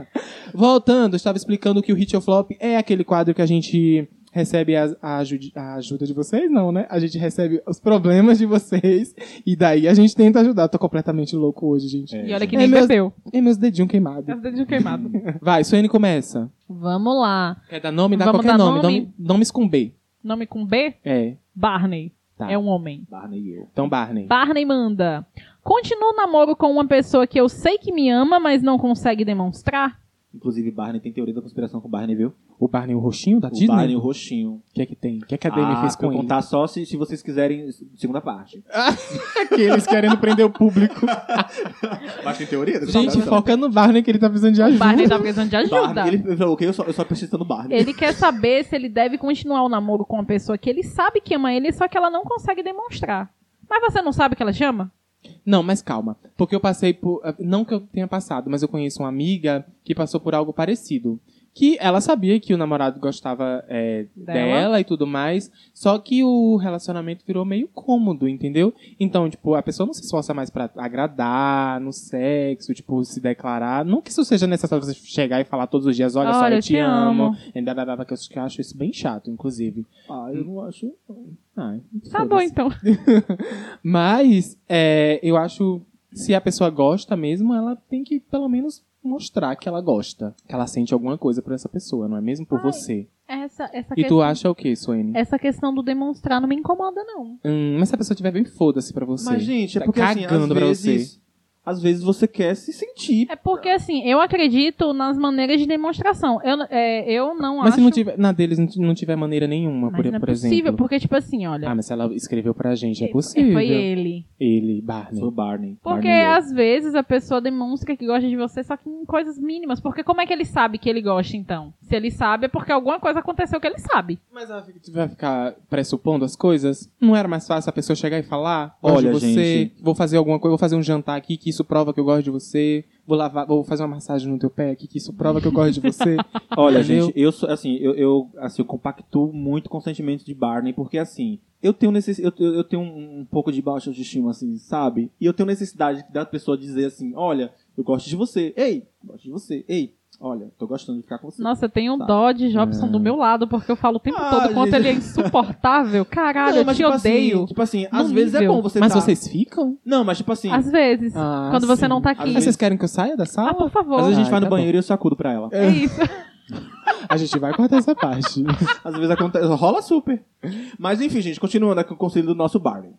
Voltando, eu estava explicando que o Hit ou Flop é aquele quadro que a gente recebe a, a ajude- a ajuda de vocês, não, né? A gente recebe os problemas de vocês e daí a gente tenta ajudar. Tô completamente louco hoje, gente. É. E olha que É nem mesmo. bebeu. E meus dedinhos queimados. É dedinho queimado. Vai, Suene começa. Vamos lá. Quer dar nome? Dá Vamos qualquer dar nome. nome? nome. Nomes com B. Nome com B? É. Barney. Tá. É um homem. Barney e eu. Então, Barney. Barney manda. Continuo o namoro com uma pessoa que eu sei que me ama, mas não consegue demonstrar? Inclusive, Barney tem teoria da conspiração com o Barney, viu? O Barney, o roxinho da O Disney? Barney, o roxinho. O que é que tem? O que é que a Demi ah, fez com eu ele? contar só se, se vocês quiserem segunda parte. Aqueles querendo prender o público. Mas tem teoria da Gente, foca no Barney que ele tá precisando de O ajuda. Barney tá precisando de ajuda. Barney, ele falou, ok, eu só, eu só preciso no Barney. Ele quer saber se ele deve continuar o namoro com uma pessoa que ele sabe que ama ele, só que ela não consegue demonstrar. Mas você não sabe que ela chama? Não, mas calma. Porque eu passei por. Não que eu tenha passado, mas eu conheço uma amiga que passou por algo parecido. Que ela sabia que o namorado gostava é, Dela. dela. e tudo mais. Só que o relacionamento virou meio cômodo, entendeu? Então, tipo, a pessoa não se esforça mais pra agradar no sexo, tipo, se declarar. Não que isso seja necessário você chegar e falar todos os dias, olha, só, Olha, eu eu te te amo. amo. E que eu que eu acho isso bem chato, inclusive. Ah, eu não acho. Ai, Tá bom, então. Mas é, eu acho se a pessoa gosta mesmo, ela tem que pelo menos mostrar que ela gosta, que ela sente alguma coisa por essa pessoa, não é mesmo por Ai, você. Essa, essa, E tu questão, acha o quê, Suene? essa questão do demonstrar não me incomoda, não. Hum, mas se a pessoa tiver bem foda-se pra você. Mas, gente, é Tá porque assim, cagando às pra vezes, às vezes você quer se sentir. É porque, assim, eu acredito nas maneiras de demonstração. Eu, é, eu não Mas acho... se não tiver, na deles não tiver maneira nenhuma, Mas por, não é por possível, exemplo. porque, tipo assim, olha... Ah, mas se ela escreveu pra gente, é é- possível. Foi ele. Ele, Barney. Foi o Barney. Porque Barney às vezes a pessoa demonstra que gosta de você só que em coisas mínimas. Porque como é que ele sabe que ele gosta, então? Se ele sabe, é porque alguma coisa aconteceu que ele sabe. Mas ela vai ficar pressupondo as coisas? Não era mais fácil a pessoa chegar e falar? Olha, você, gente. vou fazer alguma coisa, vou fazer um jantar aqui que isso prova que eu gosto de você. Vou lavar, vou fazer uma massagem no teu pé aqui que isso prova que eu gosto de você. Olha, Entendeu? gente, eu sou assim, eu, eu assim, eu compactuo muito com o sentimento de Barney, porque assim, eu tenho eu eu tenho um, um pouco de baixa autoestima, assim, sabe? E eu tenho necessidade da pessoa dizer assim, olha, eu gosto de você, ei, gosto de você, ei, olha, tô gostando de ficar com você. Nossa, eu tenho um Tá. dó de Jobson do meu lado, porque eu falo o tempo Ah, todo quanto gente. ele é insuportável. Caralho, Não, eu te tipo odeio. Assim, tipo assim, às vezes é nível. bom você Mas tá... vocês ficam? Não, mas tipo assim, Às vezes. Ah, quando você sim. não tá aqui. Mas vocês querem que eu saia da Ah, sala? por favor. às vezes a gente Ai, vai no tá bom. banheiro e eu sacudo pra ela. É isso. A gente vai cortar essa parte. Às vezes acontece, rola super. Mas enfim, gente, continuando aqui com o conselho do nosso Barney.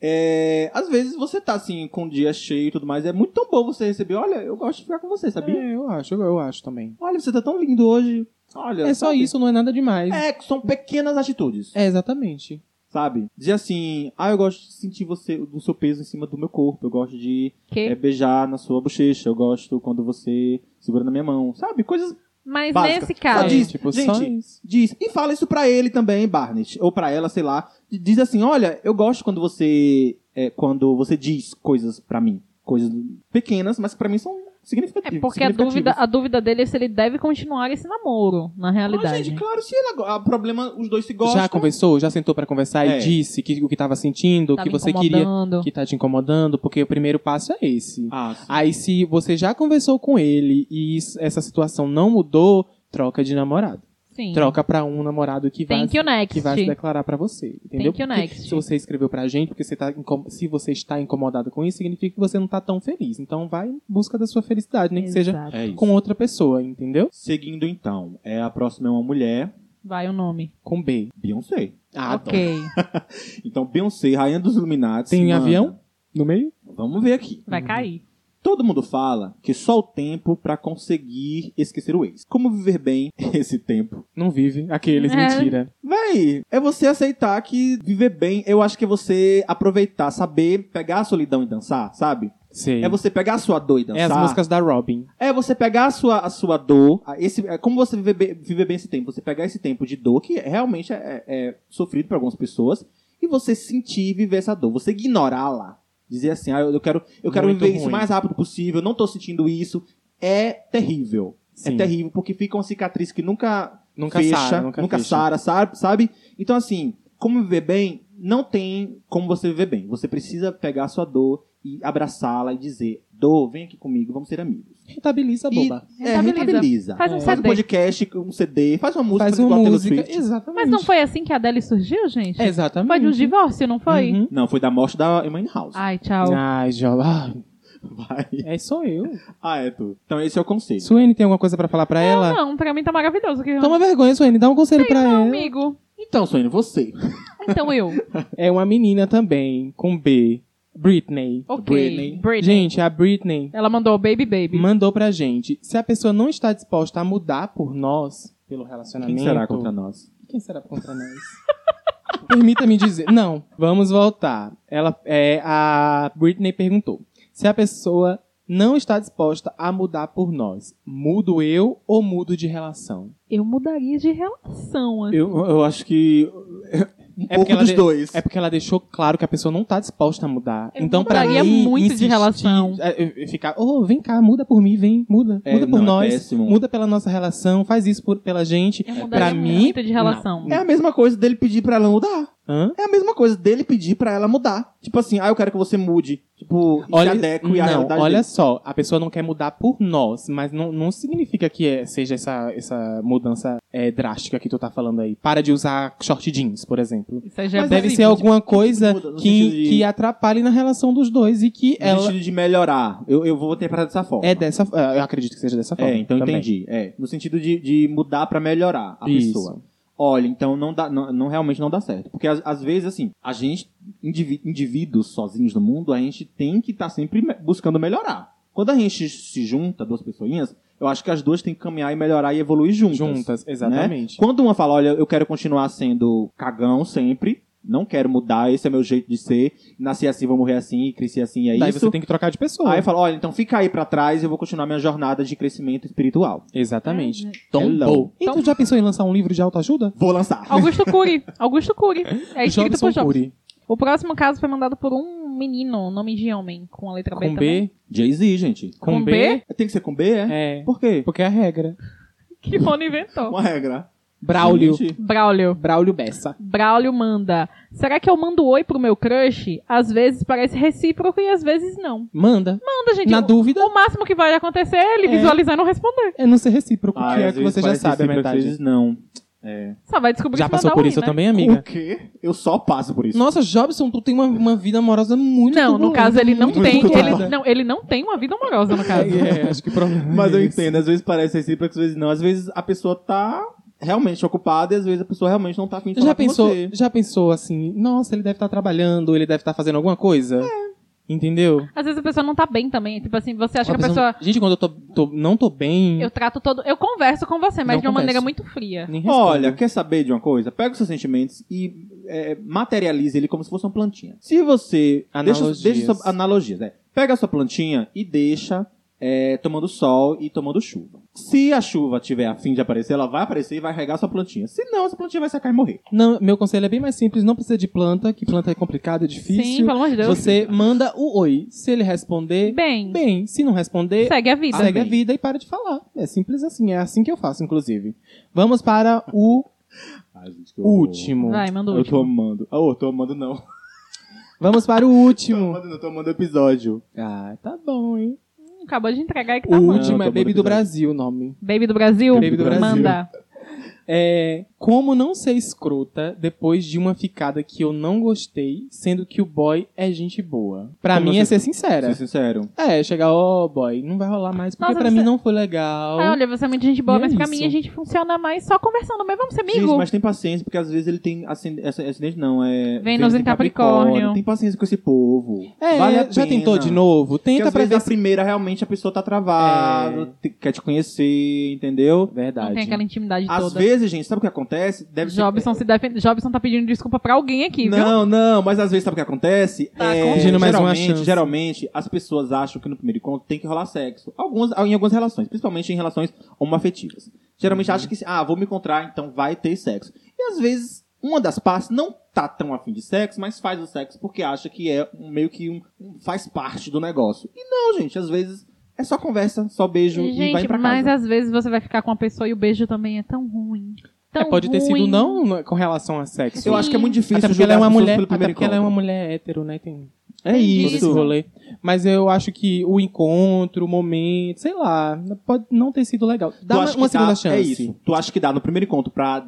É, às vezes você tá assim, com o dia cheio e tudo mais, é muito tão bom você receber, olha, eu gosto de ficar com você, sabia? É, eu acho, eu acho também. Olha, você tá tão lindo hoje. Olha, É só sabe? isso, não é nada demais. É, são pequenas atitudes, É, exatamente. sabe? Dizer assim, ah, eu gosto de sentir você, do seu peso em cima do meu corpo, eu gosto de é, beijar na sua bochecha, eu gosto quando você segura na minha mão, sabe? Coisas Mas Básica. nesse Só caso. diz, tipo, só gente, isso. diz. E fala isso pra ele também, Barnett. Ou pra ela, sei lá. Diz assim, olha, eu gosto quando você... é, quando você diz coisas pra mim. Coisas pequenas, mas que pra mim são É significativas. porque a dúvida, a dúvida dele é se ele deve continuar esse namoro, na Ah, realidade. gente, claro, se ele... O problema, os dois se gostam. Já conversou? Já sentou pra conversar É. e disse que, o que tava sentindo, o Tava que você queria, que tá te incomodando? Porque o primeiro passo é esse. Ah, sim. Aí se você já conversou com ele e essa situação não mudou, troca de namorado. Sim. Troca pra um namorado que vai, Thank you next. que vai se declarar pra você, entendeu? Thank you next. se você escreveu pra gente, porque você tá se você está incomodado com isso, significa que você não tá tão feliz. Então vai em busca da sua felicidade, nem que seja Exato. É com outra pessoa, entendeu? Seguindo então, é, a próxima é uma mulher, Vai o nome. Com B. Beyoncé. Ah, ok. Então, Beyoncé, rainha dos Illuminati. Tem manda. avião no meio? Vamos ver aqui. Vai cair. Todo mundo fala que só o tempo pra conseguir esquecer o ex. Como viver bem esse tempo? Não vive. Aqueles, É. mentira. Véi, é você aceitar que viver bem, eu acho que é você aproveitar, saber pegar a solidão e dançar, sabe? Sei. É você pegar a sua dor e dançar. É as músicas da Robin. É você pegar a sua, a sua dor, a- esse, é como você viver bem, viver bem esse tempo, você pegar esse tempo de dor, que realmente é, é sofrido para algumas pessoas, e você sentir e viver essa dor, você ignorá-la. Dizer assim, ah, eu quero, eu quero Muito viver isso o ruim. mais rápido possível, não tô sentindo isso, é terrível. Sim. É terrível, porque fica uma cicatriz que nunca, Nunca fecha, sara, nunca, nunca fecha. sara, sabe, sabe? Então, assim, como viver bem, não tem como você viver bem. Você precisa pegar a sua dor e abraçá-la e dizer, dor, vem aqui comigo, vamos ser amigos. Rentabiliza, E- boba. É, Rentabiliza. rentabiliza. Faz um Faz um podcast, um CD, faz uma música, Faz uma música. Swift. Exatamente. Mas não foi assim que a Adele surgiu, gente? Exatamente. Foi de um divórcio, não foi? Uhum. Não, foi da morte da Emily House. Ai, tchau. Ai, Jo. Ah, Vai. é só eu. Ah, é tu. Então esse é o conselho. Suene tem alguma coisa pra falar pra ela? Não, pra mim tá maravilhoso. Que... Toma vergonha, Suene. Dá um conselho pra não, ela. amigo. Então, Sônia, você. Então eu. É uma menina também, com B. Britney. Ok. Britney. Britney. Gente, a Britney Ela mandou Baby Baby. mandou pra gente. Se a pessoa não está disposta a mudar por nós, pelo relacionamento... Quem será contra nós? Quem será contra nós? Permita-me dizer. Não, vamos voltar. Ela, é, a Britney perguntou: se a pessoa não está disposta a mudar por nós, mudo eu ou mudo de relação? Eu mudaria de relação. assim. Eu, eu acho que. Um É porque pouco ela dos de- dois. É porque ela deixou claro que a pessoa não tá disposta a mudar. Eu então, pra mim, muito de insistir- relação. é, é, é, ficar, oh, vem cá, muda por mim, vem, muda. É, muda por não, é nós, péssimo. muda pela nossa relação, faz isso por, pela gente. Eu pra mudaria mim, muito de relação. É a mesma coisa dele pedir pra ela mudar. Hã? É a mesma coisa dele pedir pra ela mudar. Tipo assim, ah, eu quero que você mude. Tipo, se Olha, adeque não, realidade olha dele. só, a pessoa não quer mudar por nós, mas não, não significa que é- seja essa, essa mudança é, drástica que tu tá falando aí. Para de usar short jeans, por exemplo. Isso aí já é Mas Deve possível. ser alguma coisa muda que, sentido de- que atrapalhe na relação dos dois e que No ela sentido de melhorar. Eu, eu vou interpretar dessa forma. é dessa é, Eu acredito que seja dessa forma. É, então também. entendi. É, no sentido de, de mudar pra melhorar a Isso. pessoa. Olha, então não dá, não, não- realmente não dá certo. Porque às, às vezes, assim, a gente, indiví- indivíduos sozinhos no mundo, a gente tem que estar sempre me- buscando melhorar. Quando a gente se junta, duas pessoinhas, eu acho que as duas têm que caminhar e melhorar e evoluir juntas. Juntas, exatamente. Quando uma fala, olha, eu quero continuar sendo cagão sempre, não quero mudar, esse é meu jeito de ser, nasci assim, vou morrer assim, cresci assim, é Daí isso. você tem que trocar de pessoa. Aí eu falo, olha, então fica aí pra trás e eu vou continuar minha jornada de crescimento espiritual. Exatamente. É, Tombou. E Tom- tu já pensou em lançar um livro de autoajuda? Vou lançar. Augusto Cury. Augusto Cury. É escrito Jobson por Jobson. Cury. O próximo caso foi mandado por um menino, nome de homem, com a letra B Com. B. Jay-Z, gente. Com, Com B. Tem que ser com B, é? É. Por quê? Porque é a regra. Que Rony inventou. Uma regra. Braulio. Gente, Braulio. Braulio Bessa. Braulio manda. Será que eu mando oi pro meu crush? Às vezes parece recíproco e às vezes não. Manda. Manda, gente. Na o, dúvida, o máximo que vai acontecer é ele É. visualizar e não responder. é não ser recíproco, Ah, que é às que vezes você já sabe a recíproco, às metade. vezes não. É. Só vai descobrir Já passou por isso né? também, O amiga? quê? Eu só passo por isso. Nossa, Jobson, tu tem uma, uma vida amorosa muito Não, no caso ele não muito tem. Ele, não, ele não tem uma vida amorosa, no caso. É, acho que o problema Mas é eu entendo, às vezes parece recíproco, às vezes não. Às vezes a pessoa tá realmente ocupada e às vezes a pessoa realmente não tá afim de Já com pensou, você. já pensou assim, nossa, ele deve estar trabalhando, ele deve estar fazendo alguma coisa? Entendeu? Às vezes a pessoa não tá bem também. Tipo assim, você acha Uma que a pessoa. Gente, quando eu tô, tô- não tô bem, Eu trato todo. Eu converso com você, mas Não de uma maneira converso. muito fria. Olha, quer saber de uma coisa? Pega os seus sentimentos e é, materialize ele como se fosse uma plantinha. Se você. Analogias. Deixa, deixa sua, analogias, é. Pega a sua plantinha e deixa é, tomando sol e tomando chuva. Se a chuva tiver a fim de aparecer, ela vai aparecer e vai regar sua plantinha. Se não, essa plantinha vai secar e morrer. Não, meu conselho é bem mais simples, não precisa de planta, que planta é complicado, é difícil. Sim, pelo amor de Deus. Você manda o oi. Se ele responder, Bem, bem. Se não responder, segue a vida. segue a vida e para de falar. É simples assim, é assim que eu faço, inclusive. Vamos para o último. Vai, manda o Eu tô último. amando. Ah, oh, tô amando não. Vamos para o Tô último. amando não, tô amando o episódio. Ah, tá bom, hein? Acabou de entregar aí que O tá bom. último é Baby do Brasil, o nome. Baby do Brasil? Baby do Brasil. Manda. É, como não ser escrota depois de uma ficada que eu não gostei, sendo que o boy é gente boa? Pra Como mim não é ser- sincera. Ser sincero. É, chegar, ó, boy, não vai rolar mais porque Nossa, pra você- mim não foi legal. Ah, olha, você é muito gente boa, E é mas pra isso. mim a gente funciona mais só conversando mesmo. Vamos ser amigo. Gente, mas tem paciência, porque às vezes ele tem acidente, não, é... Vênus em Capricórnio. Tem paciência com esse povo. É, vale a já pena. tentou de novo? Porque Tenta às pra vezes ver a se... primeira realmente a pessoa tá travada, É. quer te conhecer, entendeu? Não Verdade. tem aquela intimidade Às toda. vezes, gente, sabe o que acontece? Deve Jobson se defende. Jobson tá pedindo desculpa pra alguém aqui, viu? Não, não, mas às vezes sabe o que acontece? Tá, é, pedindo mais uma geralmente, chance. geralmente, as pessoas acham que no primeiro encontro tem que rolar sexo. Algumas, em algumas relações, principalmente em relações homoafetivas. Geralmente acham que, ah, vou me encontrar, então vai ter sexo. E às vezes, uma das partes não tá tão afim de sexo, mas faz o sexo porque acha que é um- meio que um, um- faz parte do negócio. E não, gente, às vezes é só conversa, só beijo e vai Gente, pra mas casa. às vezes você vai ficar com uma pessoa e o beijo também é tão ruim. Tão É, pode ter sido ruim. não com relação a sexo. Eu acho que é muito difícil Até porque ela é uma mulher, até porque ela é uma encontro. mulher hétero, né? Tem É isso. rolê. Mas eu acho que o encontro, o momento, sei lá, pode não ter sido legal. Dá Tu uma, uma que segunda dá- chance. É isso. Tu acha que dá no primeiro encontro pra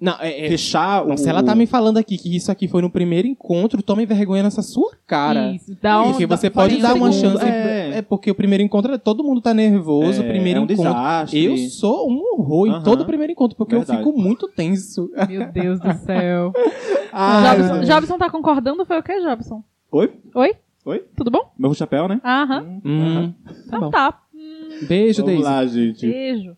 Não, é, é- fechar não, o... se ela tá me falando aqui que isso aqui foi no primeiro encontro, tome vergonha nessa sua cara. Isso, dá um... Porque você dá- pode dar um uma segundo, chance. é. É. porque o primeiro encontro, todo mundo tá nervoso. É, primeiro é um encontro. desastre. Eu sou um horror em Aham. todo primeiro encontro, porque Verdade. eu fico muito tenso. Meu Deus do céu. Ah, Jobson, Jobson tá concordando? Foi o quê, Jobson? Oi? Oi? Oi? Tudo bom? Meu chapéu, né? Aham. Hum, tá Então bom. tá. Beijo, Vamos Daisy. lá, gente. Beijo.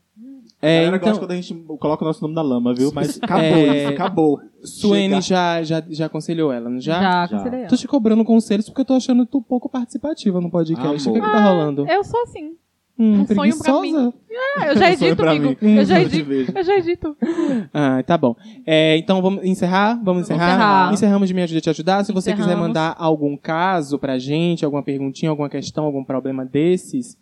A É, galera então, gosta quando a gente coloca o nosso nome na lama, viu? Mas acabou É. isso, acabou. Suene já, já, já aconselhou ela, não já? Já, Já. aconselhei ela. Tô te cobrando conselhos porque eu tô achando tu pouco participativa no podcast. Amor. O que, que tá rolando? Eu sou assim. Hum, Um sonho pra preguiçosa. Ah, eu já Sonho edito, pra amigo. mim. Eu já edito. Eu já edito. Ah, tá bom. É, então vamos encerrar? Vamos encerrar? encerrar. Encerramos de Me Ajuda a Te Ajudar. Se você quiser mandar algum caso pra gente, alguma perguntinha, alguma questão, algum problema desses,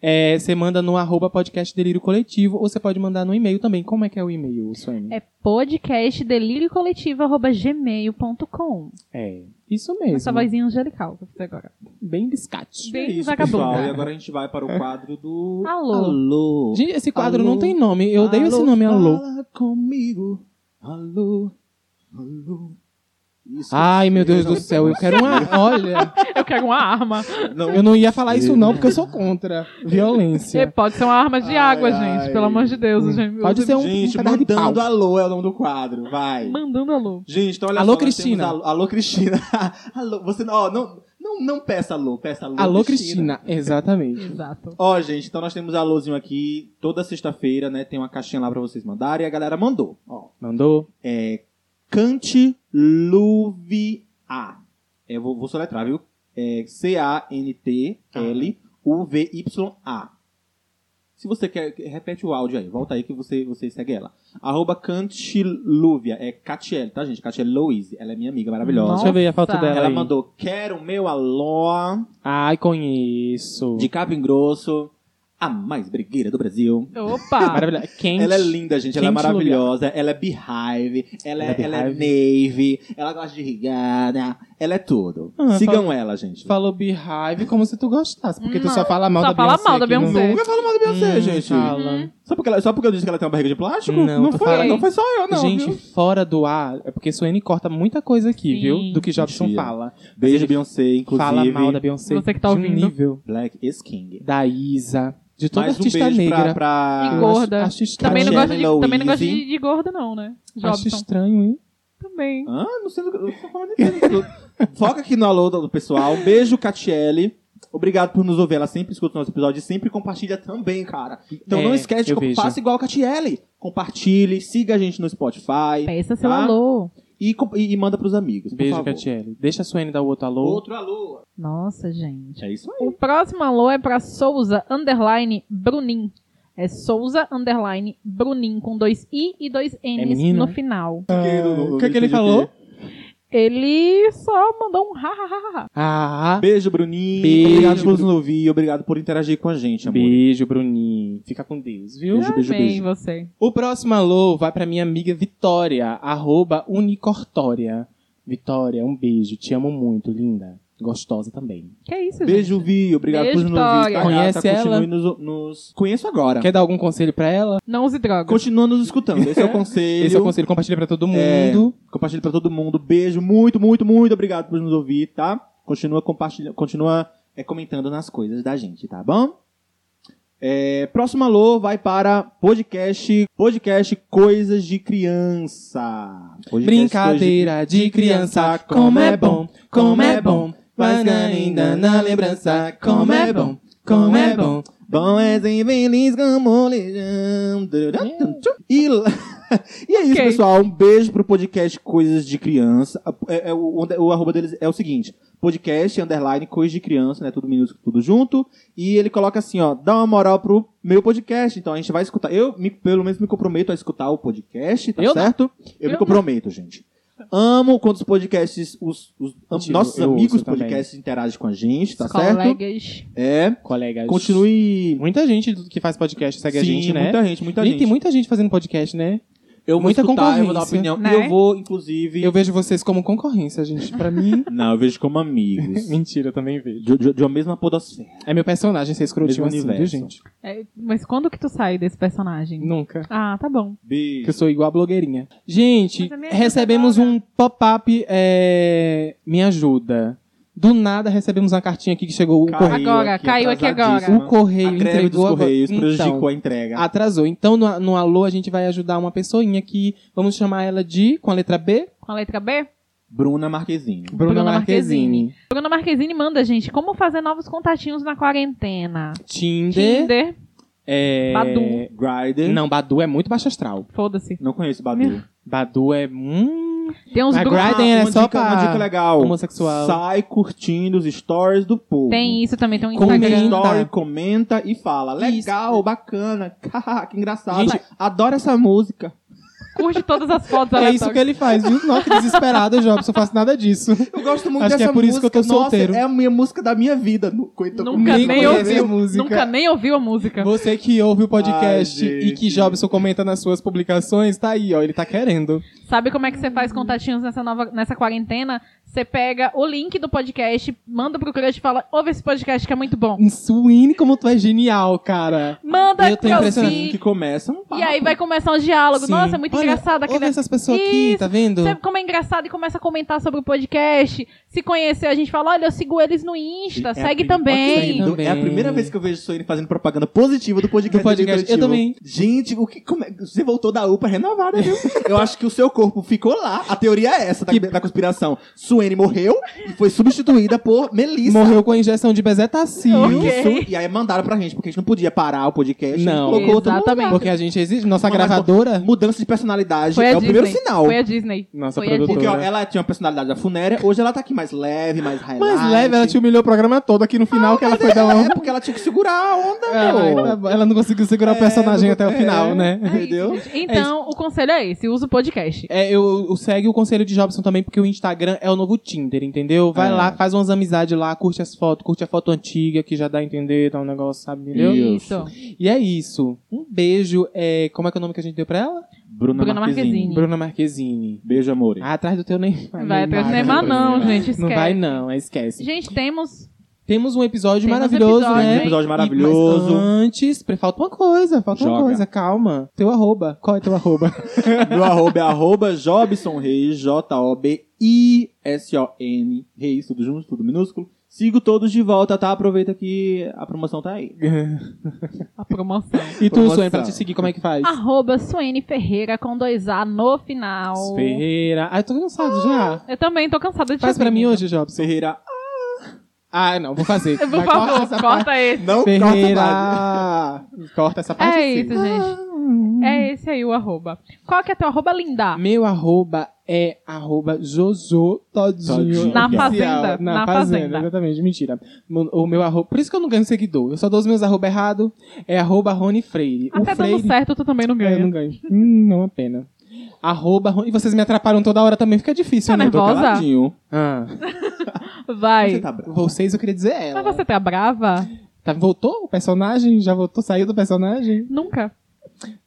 é, você manda no arroba podcast Delírio Coletivo ou você pode mandar no e-mail também. Como é que é o e-mail, Suene? É podcastdeliriocoletivo.gmail.com É, isso mesmo. Essa vozinha angelical que eu fiz agora. Bem biscate. Bem É isso, vagabunda. pessoal. E agora a gente vai para o quadro do... Alô. Alô. Gente, esse quadro Alô. não tem nome. Eu odeio esse nome, alô. Fala comigo. Alô. Alô. Isso. Ai, meu Deus do céu, eu quero uma. Olha, Eu quero uma arma. Não, eu não ia falar isso, não, porque eu sou contra E violência. pode ser uma arma de Ai, água, ai. gente. Pelo amor de Deus, gente. Pode ser um, Gente, um mandando pau. alô é o nome do quadro. Vai. Mandando alô. Gente, então olha Alô, só. Cristina. Alô, alô, Cristina. alô, você ó, não, não, não peça alô, peça alô. Alô, Cristina. Exatamente. Exato. Ó, gente, então nós temos alôzinho aqui. Toda sexta-feira, né? Tem uma caixinha lá pra vocês mandarem. E a galera mandou. Ó. Mandou? É. Cantiluvia. É, vou, vou soletrar, viu? É C-A-N-T-L-U-V-Y-A. Se você quer, repete o áudio aí. Volta aí que você, você segue ela. Arroba Cantiluvia. É Catiele, tá, gente? Catiele Louise. Ela é minha amiga maravilhosa. Deixa eu ver a foto Nossa. dela Ela aí. mandou, quero meu alô Ai, conheço. de Capim Grosso, a mais brigueira do Brasil. Opa! Maravilhosa. Quente. Ela é linda, gente. Ela é maravilhosa. Ela é beehive. Ela, Ela é, é ela é beehive. navy. Ela gosta de rigada. Ela é tudo. Ah, Sigam fala- ela, gente. Falou Beehive como se tu gostasse, porque tu Não, só fala mal só da fala Beyoncé. mal da aqui no- Beyoncé. Nunca falo mal da Beyoncé, Hum, gente. Fala. Só porque, ela- só porque eu disse que ela tem uma barriga de plástico? Não, tu foi, não foi só eu, não. Gente, viu? fora do ar, é porque Suene corta muita coisa aqui, Sim. viu? Do que Jobson Mentira. fala. Beijo, Beyoncé, inclusive. Fala mal da Beyoncé Você que tá de um ouvindo. nível. Black is King. Da Isa. De toda Mais um artista beijo negra. pra... pra... E gorda. Acho, acho estranho. Também não, gosta de, também não gosta de, de gorda, não, né? Acho Jobson. estranho, hein? Também. Ah, não sei do que eu tô falando inteiro. Foca aqui no alô do pessoal. Beijo, Catiele. Obrigado por nos ouvir. Ela sempre escuta o nosso episódio e sempre compartilha também, cara. Então É, não esquece de vejo. faça igual a Catiele. Compartilhe, siga a gente no Spotify. Peça seu tá? alô. E, e, e manda pros amigos. Beijo. Catiele. Deixa a Suene dar o outro alô. Outro alô. Nossa, gente. É isso aí. O próximo alô é pra Souza Underline Brunin. É Souza Underline Brunin, com dois I e dois N's É menino, no é? final. O que, que ele falou? Ele só mandou um ha ha ha ha. Ah, Beijo, Bruninho. Beijo, obrigado por nos ouvir. Obrigado por interagir com a gente, amor. beijo, Bruninho. Fica com Deus, viu? Beijo, beijo, Amém, beijo. você. O próximo alô vai pra minha amiga Vitória, arroba Unicortória. Vitória, um beijo. Te amo muito, linda. Gostosa também. Que é isso, Beijo, gente? Vi. Obrigado Beijo, por nos ouvir. Vitória. Tá, Conhece ela? Continue nos, nos... Conheço agora. Quer dar algum conselho pra ela? Não use drogas. Continua nos escutando. Esse é o conselho. Esse é o conselho. Compartilha pra todo É, mundo. compartilhe pra todo mundo. Beijo, muito, muito, muito obrigado por nos ouvir, tá? Continua compartilhando, continua é, comentando nas coisas da gente, tá bom? É, próximo alô vai para podcast, podcast Coisas de Criança. Podcast Brincadeira Coisas de criança, como é bom, como é bom. Vai ainda na lembrança, como é bom, como é bom. Bom é ser feliz como. E, e é isso, pessoal. Um beijo pro podcast Coisas de Criança. É, é, o, o arroba deles é o seguinte: podcast, underline, coisas de criança, né? Tudo minúsculo, tudo junto. E ele coloca assim, ó, dá uma moral pro meu podcast. Então a gente vai escutar. Eu, me- pelo menos, me comprometo a escutar o podcast, tá Eu não. certo? Eu, Eu me não. comprometo, gente. Amo quando os podcasts, os, os Mentira, nossos amigos ouço também. podcasts interagem com a gente, tá Os certo? colegas. É. Colegas. Continue Muita gente que faz podcast segue a Sim, gente, né? muita gente, muita gente, gente. tem muita gente fazendo podcast, né? Eu vou muita escutar, eu vou dar concorrência, opinião. né? E eu vou, inclusive... Eu vejo vocês como concorrência, gente. Pra mim. Não, eu vejo como amigos. Mentira, eu também vejo. de, de, de uma mesma podosfera. É meu personagem ser escrotinho Mesmo assim, viu, universo. gente? É, mas quando que tu sai desse personagem? Nunca. Ah, tá bom. Que eu Beijo. sou igual a blogueirinha. Gente, Mas a minha recebemos ajuda um pop-up. é, Me ajuda. Do nada recebemos uma cartinha aqui que chegou. O, Caiu correio, Agora, caiu aqui agora. o correio A greve dos entregou. agora- Correios prejudicou Então, a entrega. atrasou. Então, no, no alô, a gente vai ajudar uma pessoinha aqui. Vamos chamar ela de. Com a letra B? Com a letra B? Bruna Marquezine. Bruna, Bruna Marquezine. Bruna Marquezine manda, gente, como fazer novos contatinhos na quarentena. Tinder. Tinder. é, Badu. Grindr. Não, Badu é muito baixo astral. Foda-se. Não conheço Badu. Badu é. Hum, Tem uns Mas grupos. Grindr é uma só dica, pra uma dica legal. homossexual. Sai curtindo os stories do povo. Tem isso também, tem um Comenta. Instagram. story, comenta e fala. Legal, bacana, que engraçado. Gente- adoro essa música. Curte todas as fotos É isso que ele faz, viu? Não, que desesperado, Jobson. Eu faço nada disso. Eu gosto muito Acho que dessa é por isso que eu tô música. Nossa, solteiro. é a minha música da minha vida. Nu- Coito- Nunca Nem nem, conhece a ouviu. música. Nunca nem ouviu a música. Você que ouve o podcast Ai, e que. Jobson comenta nas suas publicações, tá aí, ó. Ele tá querendo. Sabe como é que você faz contatinhos nessa nova nessa quarentena? Você pega o link do podcast, manda pro crush e fala: ouve esse podcast que é muito bom. Suíne, como tu é genial, cara. Manda Eu impressionado ouvir. que começa um E aí vai começar um diálogo. Sim. Nossa, é muito Olha, engraçado Ouve aquele. essas pessoas aqui, tá vendo? Você, como é engraçado e começa a comentar sobre o podcast. Se conhecer, a gente fala: olha, eu sigo eles no Insta, É a segue também. Também. É a primeira vez que eu vejo Soine fazendo propaganda positiva do podcast. Do podcast, eu Coletivo. Gente, o que, como é- você voltou da UPA renovada, viu? eu acho que o seu corpo ficou lá. A teoria é essa da, da conspiração. Suene morreu e foi substituída por Melissa. Morreu com a injeção de bezetacil. Ok. Isso, e aí mandaram pra gente, porque a gente não podia parar o podcast. Não. colocou todo mundo Exatamente. Porque a gente existe. Nossa Mas, gravadora. Mudança de personalidade Foi a é o Disney. primeiro sinal. Foi a Disney. Nossa Foi a produtora. Porque ó, ela tinha uma personalidade da funéria, hoje ela tá aqui mais leve, mais highlight. Mais leve, ela te humilhou o programa todo aqui no final que ela foi dar É, uma. porque ela tinha que segurar a onda, tá bom. Ela não conseguiu segurar o É, personagem não- até o é. final, né? Entendeu? Então, o conselho é esse: usa o podcast. É, eu, eu segue o conselho de Jobson também, porque o Instagram é o novo Tinder, entendeu? Vai É. lá, faz umas amizades lá, curte as fotos, curte a foto antiga, que já dá a entender, dá um negócio, sabe, entendeu? Isso. E é isso. Um beijo. É, como é que é o nome que a gente deu pra ela? Bruna, Bruna Marquezine. Marquezine. Bruna Marquezine. Beijo, amor. Ah, atrás do teu nem Vai atrás do Neymar, Neymar, não, Neymar. gente. Esquece. Não vai não, é, esquece. Gente, temos. Temos um episódio Temos maravilhoso, episódio, né? hein? Episódio E- maravilhoso. mas antes, falta uma coisa, falta uma Joga. coisa, calma. Teu arroba. Qual é teu arroba? Meu arroba é arroba Jobson Reis, J-O-B-I-S-O-N, Reis, tudo junto, tudo minúsculo. Sigo todos de volta, tá? Aproveita que a promoção tá aí. A promoção. e tu, Promoção. Suene, pra te seguir, como é que faz? Arroba Suene Ferreira com dois A no final. Ferreira. Ai, tô cansado já. Eu também tô cansada de Faz te pra mim hoje, Jobson. Ferreira, Ah, não, vou fazer. Por Vai, favor, corta essa corta, parte. esse. não corta mais. Ferreira. Corta essa parte. É sim. isso, gente. É esse aí o arroba. Qual que é teu arroba, linda? Meu arroba é arroba Jojo Todinho. Todinho. Na Oficial. fazenda, Na, na fazenda, fazenda. exatamente. Mentira. O meu arroba. Por isso que eu não ganho seguidor. Eu só dou os meus arroba errado. É arroba Rony Freire. Até o Freire. dando certo, tu também não É, eu não ganha. ganho. Hum, não é uma pena. Arroba Rony. E vocês me atrapalham toda hora também. Fica difícil, Tá né? nervosa? caladinho. Ah, Vai. Você tá bravo. vocês eu queria dizer ela. Mas você tá brava? Tá, voltou o personagem? Já voltou? Saiu do personagem? Nunca.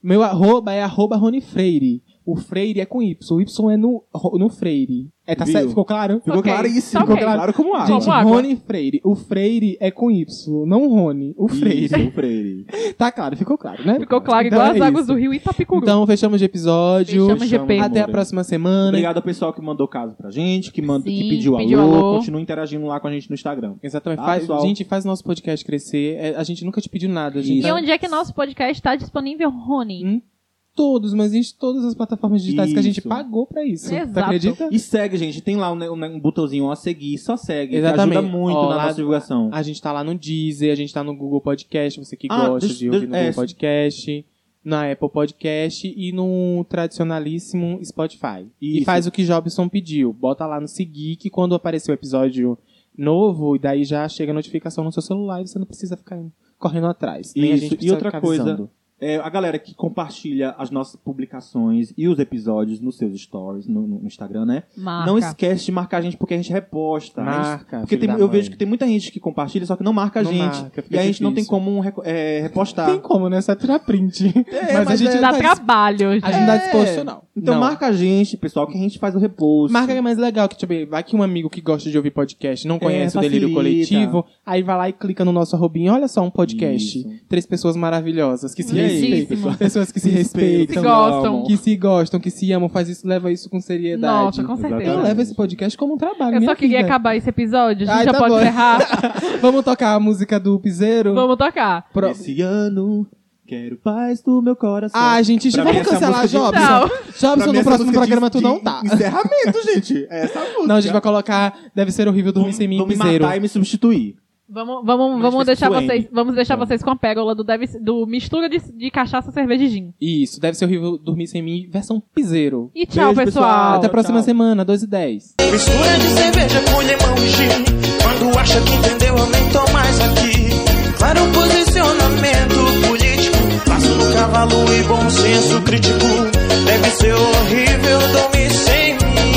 Meu arroba é arroba Rony Freire. O Freire é com Y. O Y é no, no Freire. É, tá certo? Ficou claro? Ficou Ok. claríssimo. Tá. Ficou claro como água. Gente, Como água. Rony Freire. O Freire é com Y, não o Rony. O Freire. Isso, o Freire. Tá claro, ficou claro, né? Ficou claro, Então igual é as águas isso. do rio Itapicuru. Então, fechamos de episódio. Fechamos de. Até a próxima semana. Obrigado ao pessoal que mandou caso pra gente, que, mandou, que Sim, pediu, pediu alô, alô. Continua interagindo lá com a gente no Instagram. Exatamente. Tá, Faz- pessoal? gente, faz nosso podcast crescer. É, a gente nunca te pediu nada. Gente E tá onde é que nosso podcast tá disponível, Rony? Hum, todos, mas em todas as plataformas digitais que a gente Isso. pagou pra isso. Exato. acredita? E segue, gente. Tem lá um, um, um botãozinho a seguir, só segue. Exatamente. Que ajuda muito Ó, na lá- nossa divulgação. A gente tá lá no Deezer, a gente tá no Google Podcast, você que Ah, gosta deixa- de ouvir no é, Google. Podcast, na Apple Podcast e no tradicionalíssimo Spotify. E Isso. faz o que Jobson pediu. Bota lá no seguir que quando aparecer o episódio novo, e daí já chega a notificação no seu celular e você não precisa ficar correndo atrás. Nem a Isso. gente E precisa outra ficar coisa, avisando. É, a galera que compartilha as nossas publicações e os episódios nos seus stories, no, no Instagram, né? Marca. Não esquece de marcar a gente porque a gente reposta. A gente- Marca, porque tem- eu mãe. vejo que tem muita gente que compartilha, só que não marca a Não gente. marca, fica e a gente não tem como é, repostar. Tem como, né? Só tirar print. mas, a mas gente é- não Dá tá, trabalho, gente. a gente não tá É. disposto, não. Então Não. marca a gente, pessoal, que a gente faz o reposto. Marca que é mais legal, que tipo, vai que um amigo que gosta de ouvir podcast não conhece o Delírio É. Coletivo, aí vai lá e clica no nosso arrobinho, olha só um podcast. Isso. Três pessoas maravilhosas que se Aí? Pessoas que se respeitam, Se gostam. que se gostam, que se amam, faz isso, leva isso com seriedade. Nossa, com certeza. Eu levo esse podcast como um trabalho. Eu minha só queria vida. acabar esse episódio. A gente Ai, já tá pode bom. encerrar. Vamos tocar a música do Piseiro? Vamos tocar. Pro- Esse ano, quero paz do meu coração. Ah, gente, Pra vamos cancelar Jobson. Não. Jobson, no próximo programa de- tu não tá. Encerramento, gente. É essa música. Não, a gente vai colocar Deve Ser Horrível Dormir Sem Mim, vão me Piseiro. matar e me substituir. Vamos, vamos, vamos deixar de vocês, vamos deixar Tá. vocês com a pérola do, deve, do mistura de, de cachaça, cerveja e gin. Isso, deve ser horrível dormir sem mim, versão piseiro. E tchau, Beijo, pessoal. pessoal. Até a próxima tchau. semana, 2 e 10. Mistura de cerveja com limão e gin. Quando acha que entendeu, aumentou mais aqui. Claro posicionamento político. Passo no cavalo e bom senso crítico.